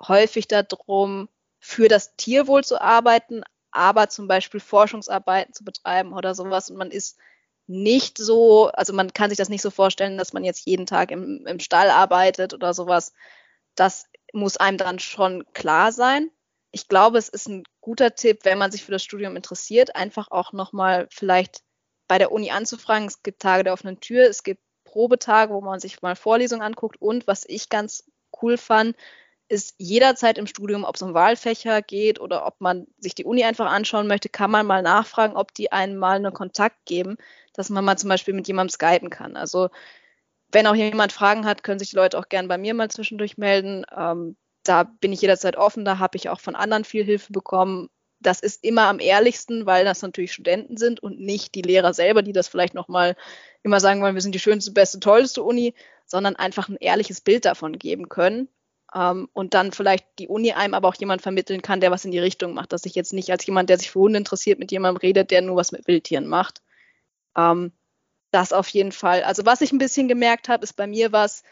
[SPEAKER 4] häufig darum, für das Tierwohl zu arbeiten, aber zum Beispiel Forschungsarbeiten zu betreiben oder sowas. Und man ist nicht so, also man kann sich das nicht so vorstellen, dass man jetzt jeden Tag im, im Stall arbeitet oder sowas. Das muss einem dann schon klar sein. Ich glaube, es ist ein guter Tipp, wenn man sich für das Studium interessiert, einfach auch nochmal vielleicht bei der Uni anzufragen. Es gibt Tage der offenen Tür, es gibt Probetage, wo man sich mal Vorlesungen anguckt. Und was ich ganz cool fand, ist jederzeit im Studium, ob es um Wahlfächer geht oder ob man sich die Uni einfach anschauen möchte, kann man mal nachfragen, ob die einen mal einen Kontakt geben, dass man mal zum Beispiel mit jemandem skypen kann. Also wenn auch jemand Fragen hat, können sich die Leute auch gern bei mir mal zwischendurch melden. Ähm, da bin ich jederzeit offen, da habe ich auch von anderen viel Hilfe bekommen das ist immer am ehrlichsten, weil das natürlich Studenten sind und nicht die Lehrer selber, die das vielleicht nochmal immer sagen wollen, wir sind die schönste, beste, tollste Uni, sondern einfach ein ehrliches Bild davon geben können. Ähm, und dann vielleicht die Uni einem aber auch jemand vermitteln kann, der was in die Richtung macht, dass ich jetzt nicht als jemand, der sich für Hunde interessiert, mit jemandem redet, der nur was mit Wildtieren macht. Ähm, das auf jeden Fall. Also was ich ein bisschen gemerkt habe, ist bei mir was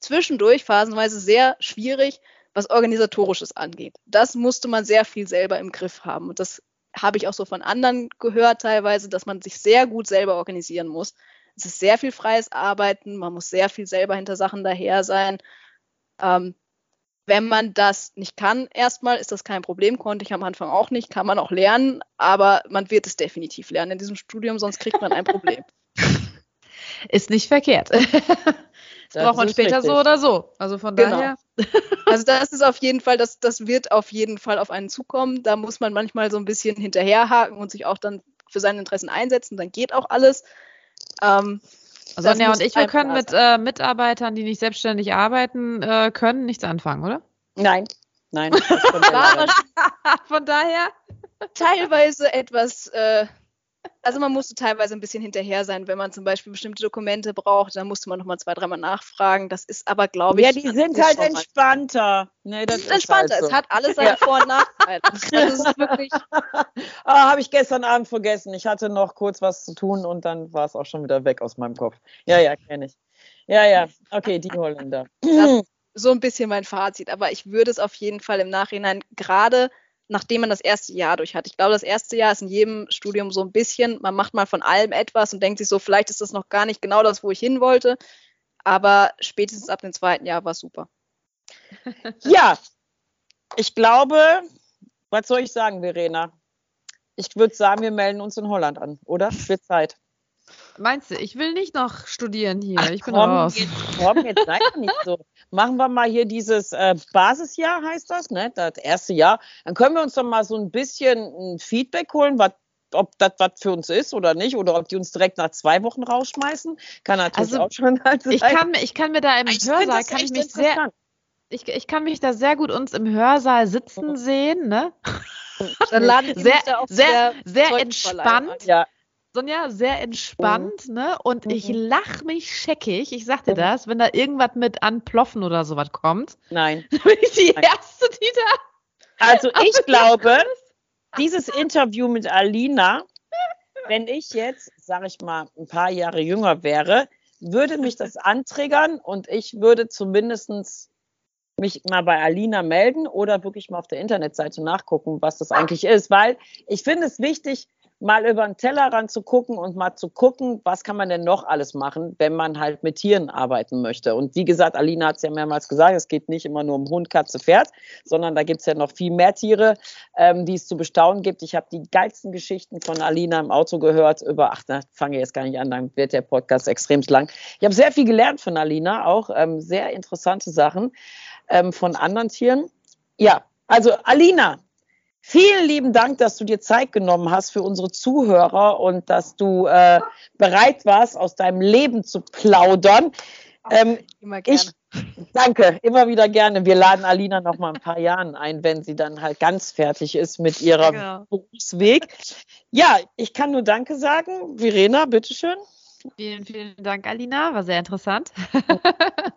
[SPEAKER 4] zwischendurch phasenweise sehr schwierig, was organisatorisches angeht. Das musste man sehr viel selber im Griff haben. Und das habe ich auch so von anderen gehört teilweise, dass man sich sehr gut selber organisieren muss. Es ist sehr viel freies Arbeiten, man muss sehr viel selber hinter Sachen daher sein. Ähm, wenn man das nicht kann, erstmal ist das kein Problem, konnte ich am Anfang auch nicht, kann man auch lernen, aber man wird es definitiv lernen in diesem Studium, sonst kriegt man ein Problem.
[SPEAKER 2] Ist nicht verkehrt. Das braucht man später richtig. so oder so. Also von genau. daher.
[SPEAKER 4] Also das ist auf jeden Fall, das, das wird auf jeden Fall auf einen zukommen. Da muss man manchmal so ein bisschen hinterherhaken und sich auch dann für seine Interessen einsetzen. Dann geht auch alles. Ähm,
[SPEAKER 2] Sonja und ich, wir können mit äh, Mitarbeitern, die nicht selbstständig arbeiten äh, können, nichts anfangen, oder?
[SPEAKER 3] Nein, nein.
[SPEAKER 4] von daher teilweise etwas äh, also man musste teilweise ein bisschen hinterher sein, wenn man zum Beispiel bestimmte Dokumente braucht, dann musste man nochmal zwei, dreimal nachfragen. Das ist aber, glaube ich.
[SPEAKER 3] Ja, die sind halt entspannter.
[SPEAKER 4] Nee, das ist entspannter. Halt so. Es hat alles seine ja. Vor- und Nachteile. Also ist
[SPEAKER 3] wirklich. ah, habe ich gestern Abend vergessen. Ich hatte noch kurz was zu tun und dann war es auch schon wieder weg aus meinem Kopf. Ja, ja, kenne ich. Ja, ja. Okay, die Holländer.
[SPEAKER 4] Das ist so ein bisschen mein Fazit. Aber ich würde es auf jeden Fall im Nachhinein gerade nachdem man das erste Jahr durch hat. Ich glaube, das erste Jahr ist in jedem Studium so ein bisschen, man macht mal von allem etwas und denkt sich so, vielleicht ist das noch gar nicht genau das, wo ich hin wollte. Aber spätestens ab dem zweiten Jahr war es super.
[SPEAKER 3] Ja, ich glaube, was soll ich sagen, Verena? Ich würde sagen, wir melden uns in Holland an, oder? Wird Zeit.
[SPEAKER 2] Meinst du, ich will nicht noch studieren hier. Ach, ich bin komm, raus.
[SPEAKER 3] Jetzt, komm, jetzt sei doch nicht so. Machen wir mal hier dieses äh, Basisjahr, heißt das, ne? Das erste Jahr. Dann können wir uns doch mal so ein bisschen ein Feedback holen, was ob das was für uns ist oder nicht, oder ob die uns direkt nach zwei Wochen rausschmeißen. Kann natürlich also, auch schon
[SPEAKER 2] halt sein. Ich kann, ich kann mir da im ich Hörsaal, kann ich mich sehr, ich, ich kann mich da sehr gut uns im Hörsaal sitzen sehen, ne?
[SPEAKER 4] Dann laden Sie
[SPEAKER 2] sehr, sehr, sehr entspannt. Ja. Sonja, sehr entspannt, mhm. ne? Und mhm. ich lach mich scheckig. Ich sag dir mhm. das, wenn da irgendwas mit Anploffen oder sowas kommt.
[SPEAKER 3] Nein.
[SPEAKER 2] Dann bin ich die Nein. Erste, die da.
[SPEAKER 3] Also ich glaube, dieses Interview mit Alina, wenn ich jetzt, sag ich mal, ein paar Jahre jünger wäre, würde mich das antriggern und ich würde zumindest mich mal bei Alina melden oder wirklich mal auf der Internetseite nachgucken, was das eigentlich ist, weil ich finde es wichtig, mal über den Tellerrand zu gucken und mal zu gucken, was kann man denn noch alles machen, wenn man halt mit Tieren arbeiten möchte. Und wie gesagt, Alina hat es ja mehrmals gesagt, es geht nicht immer nur um Hund, Katze, Pferd, sondern da gibt es ja noch viel mehr Tiere, ähm, die es zu bestaunen gibt. Ich habe die geilsten Geschichten von Alina im Auto gehört über, ach, da fange jetzt gar nicht an, dann wird der Podcast extrem lang. Ich habe sehr viel gelernt von Alina, auch ähm, sehr interessante Sachen ähm, von anderen Tieren. Ja, also Alina, Vielen lieben Dank, dass du dir Zeit genommen hast für unsere Zuhörer und dass du äh, bereit warst, aus deinem Leben zu plaudern.
[SPEAKER 4] Ähm, immer gerne. Ich,
[SPEAKER 3] danke, immer wieder gerne. Wir laden Alina noch mal ein paar Jahren ein, wenn sie dann halt ganz fertig ist mit ihrem genau. Berufsweg. Ja, ich kann nur Danke sagen. Verena, bitteschön.
[SPEAKER 2] Vielen, vielen Dank, Alina. War sehr interessant.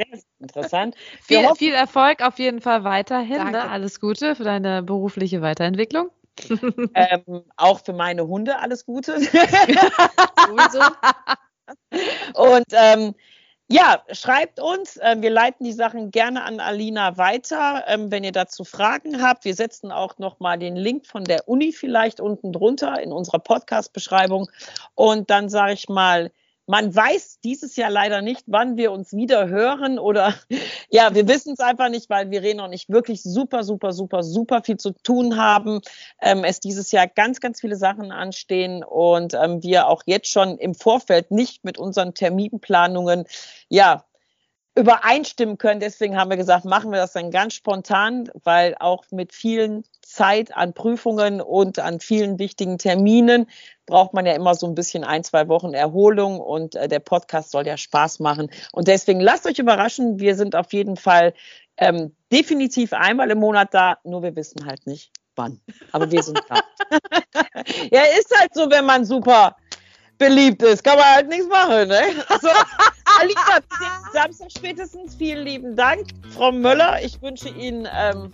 [SPEAKER 3] Sehr interessant.
[SPEAKER 2] viel, viel, Erfolg auf jeden Fall weiterhin. Ne? Alles Gute für deine berufliche Weiterentwicklung.
[SPEAKER 3] Ähm, auch für meine Hunde alles Gute. Sowieso. Und ähm, ja, schreibt uns. Äh, wir leiten die Sachen gerne an Alina weiter, ähm, wenn ihr dazu Fragen habt. Wir setzen auch nochmal den Link von der Uni vielleicht unten drunter in unserer Podcast-Beschreibung. Und dann sage ich mal, man weiß dieses Jahr leider nicht, wann wir uns wieder hören oder ja, wir wissen es einfach nicht, weil wir reden noch nicht wirklich super, super, super, super viel zu tun haben. Ähm, es dieses Jahr ganz, ganz viele Sachen anstehen und ähm, wir auch jetzt schon im Vorfeld nicht mit unseren Terminplanungen ja übereinstimmen können. Deswegen haben wir gesagt, machen wir das dann ganz spontan, weil auch mit vielen Zeit an Prüfungen und an vielen wichtigen Terminen braucht man ja immer so ein bisschen ein, zwei Wochen Erholung und äh, der Podcast soll ja Spaß machen. Und deswegen lasst euch überraschen. Wir sind auf jeden Fall ähm, definitiv einmal im Monat da, nur wir wissen halt nicht wann. Aber wir sind da. ja, ist halt so, wenn man super beliebt ist. Kann man halt nichts machen, ne? Also, Alina, Samstag spätestens. Vielen lieben Dank. Frau Möller, ich wünsche Ihnen ähm,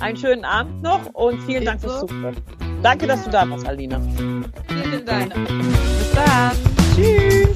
[SPEAKER 3] einen schönen Abend noch und vielen Dank fürs Zuhören. Danke, dass du da warst, Alina.
[SPEAKER 2] Vielen Dank. Bis dann. Tschüss.